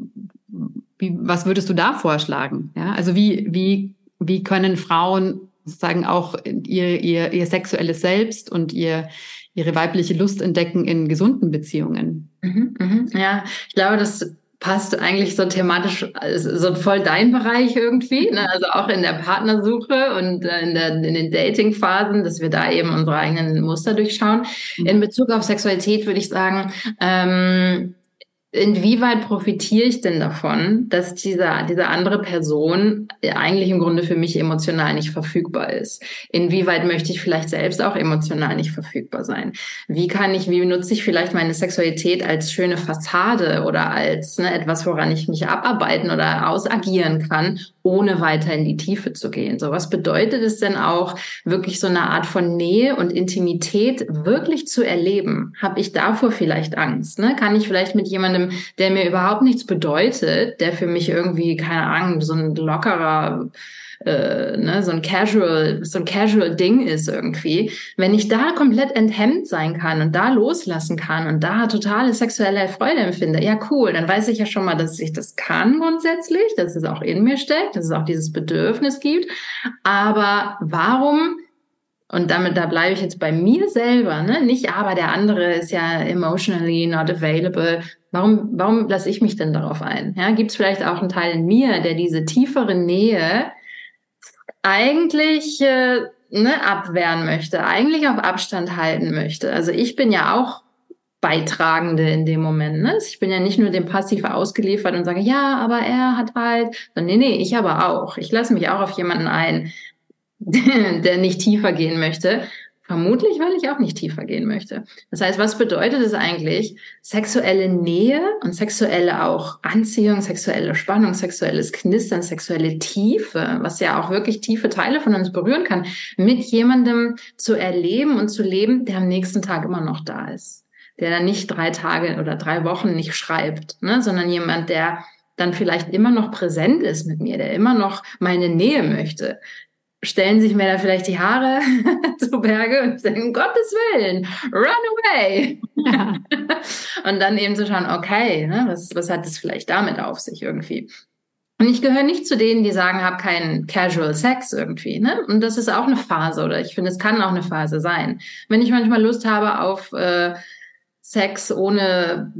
wie, was würdest du da vorschlagen? Ja, also wie, wie, wie können Frauen sozusagen auch ihr, ihr, ihr sexuelles Selbst und ihr, ihre weibliche Lust entdecken in gesunden Beziehungen? Mhm, mhm. Ja, ich glaube, das passt eigentlich so thematisch, also so voll dein Bereich irgendwie, ne? also auch in der Partnersuche und äh, in, der, in den Dating-Phasen, dass wir da eben unsere eigenen Muster durchschauen. Mhm. In Bezug auf Sexualität würde ich sagen, ähm, inwieweit profitiere ich denn davon, dass dieser, diese andere Person eigentlich im Grunde für mich emotional nicht verfügbar ist? Inwieweit möchte ich vielleicht selbst auch emotional nicht verfügbar sein? Wie kann ich, wie nutze ich vielleicht meine Sexualität als schöne Fassade oder als ne, etwas, woran ich mich abarbeiten oder ausagieren kann, ohne weiter in die Tiefe zu gehen? So, was bedeutet es denn auch, wirklich so eine Art von Nähe und Intimität wirklich zu erleben? Habe ich davor vielleicht Angst? Ne? Kann ich vielleicht mit jemandem der mir überhaupt nichts bedeutet, der für mich irgendwie, keine Ahnung, so ein lockerer, äh, ne, so ein casual, so ein casual Ding ist irgendwie, wenn ich da komplett enthemmt sein kann und da loslassen kann und da totale sexuelle Freude empfinde, ja cool, dann weiß ich ja schon mal, dass ich das kann grundsätzlich, dass es auch in mir steckt, dass es auch dieses Bedürfnis gibt. Aber warum und damit, da bleibe ich jetzt bei mir selber, ne? Nicht, aber der andere ist ja emotionally not available. Warum, warum lasse ich mich denn darauf ein? Ja, gibt es vielleicht auch einen Teil in mir, der diese tiefere Nähe eigentlich äh, ne, abwehren möchte, eigentlich auf Abstand halten möchte? Also ich bin ja auch Beitragende in dem Moment. Ne? Ich bin ja nicht nur dem Passiv ausgeliefert und sage, ja, aber er hat halt, nee, nee, ich aber auch. Ich lasse mich auch auf jemanden ein, *laughs* der nicht tiefer gehen möchte. Vermutlich, weil ich auch nicht tiefer gehen möchte. Das heißt, was bedeutet es eigentlich? Sexuelle Nähe und sexuelle auch Anziehung, sexuelle Spannung, sexuelles Knistern, sexuelle Tiefe, was ja auch wirklich tiefe Teile von uns berühren kann, mit jemandem zu erleben und zu leben, der am nächsten Tag immer noch da ist. Der dann nicht drei Tage oder drei Wochen nicht schreibt, ne, sondern jemand, der dann vielleicht immer noch präsent ist mit mir, der immer noch meine Nähe möchte, stellen sich mir da vielleicht die Haare *laughs* zu Berge und sagen, um Gottes Willen, run away. Ja. *laughs* und dann eben zu schauen, okay, ne, was, was hat das vielleicht damit auf sich irgendwie? Und ich gehöre nicht zu denen, die sagen, habe keinen Casual Sex irgendwie. Ne? Und das ist auch eine Phase oder ich finde, es kann auch eine Phase sein. Wenn ich manchmal Lust habe auf äh, Sex ohne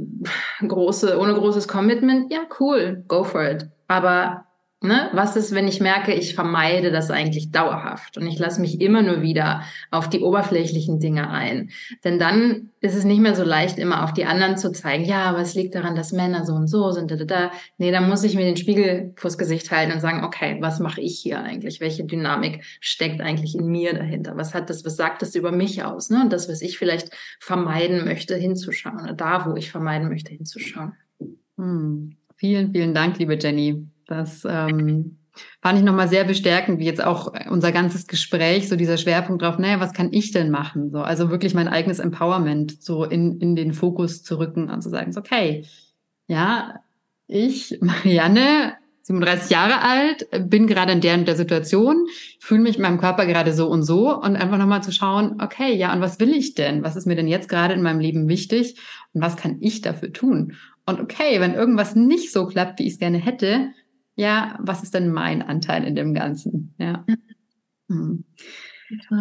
große, ohne großes Commitment, ja, cool, go for it. Aber Ne? Was ist, wenn ich merke, ich vermeide das eigentlich dauerhaft und ich lasse mich immer nur wieder auf die oberflächlichen Dinge ein? Denn dann ist es nicht mehr so leicht, immer auf die anderen zu zeigen, ja, aber es liegt daran, dass Männer so und so sind. Da, da, da. Nee, dann muss ich mir den Spiegel vors Gesicht halten und sagen, okay, was mache ich hier eigentlich? Welche Dynamik steckt eigentlich in mir dahinter? Was hat das, was sagt das über mich aus? Ne? Und das, was ich vielleicht vermeiden möchte, hinzuschauen oder da, wo ich vermeiden möchte, hinzuschauen. Hm. Vielen, vielen Dank, liebe Jenny. Das ähm, fand ich nochmal sehr bestärkend, wie jetzt auch unser ganzes Gespräch, so dieser Schwerpunkt drauf, naja, was kann ich denn machen? So, also wirklich mein eigenes Empowerment so in, in den Fokus zu rücken und zu sagen, so, okay, ja, ich, *laughs* Marianne, 37 Jahre alt, bin gerade in der und der Situation, fühle mich in meinem Körper gerade so und so und einfach nochmal zu schauen, okay, ja, und was will ich denn? Was ist mir denn jetzt gerade in meinem Leben wichtig und was kann ich dafür tun? Und okay, wenn irgendwas nicht so klappt, wie ich es gerne hätte, ja, was ist denn mein Anteil in dem Ganzen? Ja. Hm.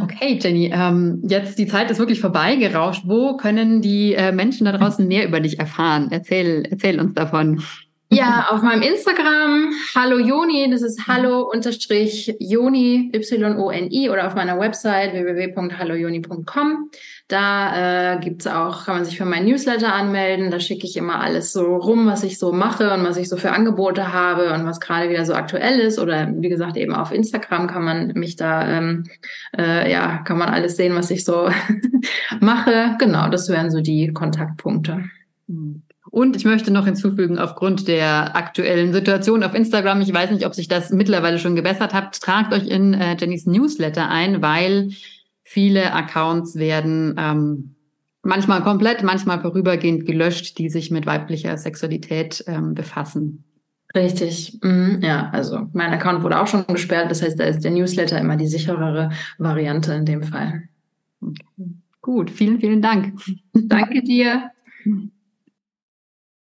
Okay, Jenny, ähm, jetzt die Zeit ist wirklich vorbeigerauscht. Wo können die äh, Menschen da draußen *laughs* mehr über dich erfahren? Erzähl, erzähl uns davon. Ja, auf meinem Instagram, Hallo Joni, das ist hallo unterstrich Joni, Y-O-N-I oder auf meiner Website www.hallojoni.com. Da äh, gibt's auch, kann man sich für mein Newsletter anmelden. Da schicke ich immer alles so rum, was ich so mache und was ich so für Angebote habe und was gerade wieder so aktuell ist. Oder wie gesagt, eben auf Instagram kann man mich da, ähm, äh, ja, kann man alles sehen, was ich so *laughs* mache. Genau, das wären so die Kontaktpunkte. Mhm. Und ich möchte noch hinzufügen, aufgrund der aktuellen Situation auf Instagram, ich weiß nicht, ob sich das mittlerweile schon gebessert hat, tragt euch in äh, Jennys Newsletter ein, weil viele Accounts werden ähm, manchmal komplett, manchmal vorübergehend gelöscht, die sich mit weiblicher Sexualität ähm, befassen. Richtig, mhm. ja, also mein Account wurde auch schon gesperrt, das heißt, da ist der Newsletter immer die sicherere Variante in dem Fall. Okay. Gut, vielen, vielen Dank. Danke dir. *laughs*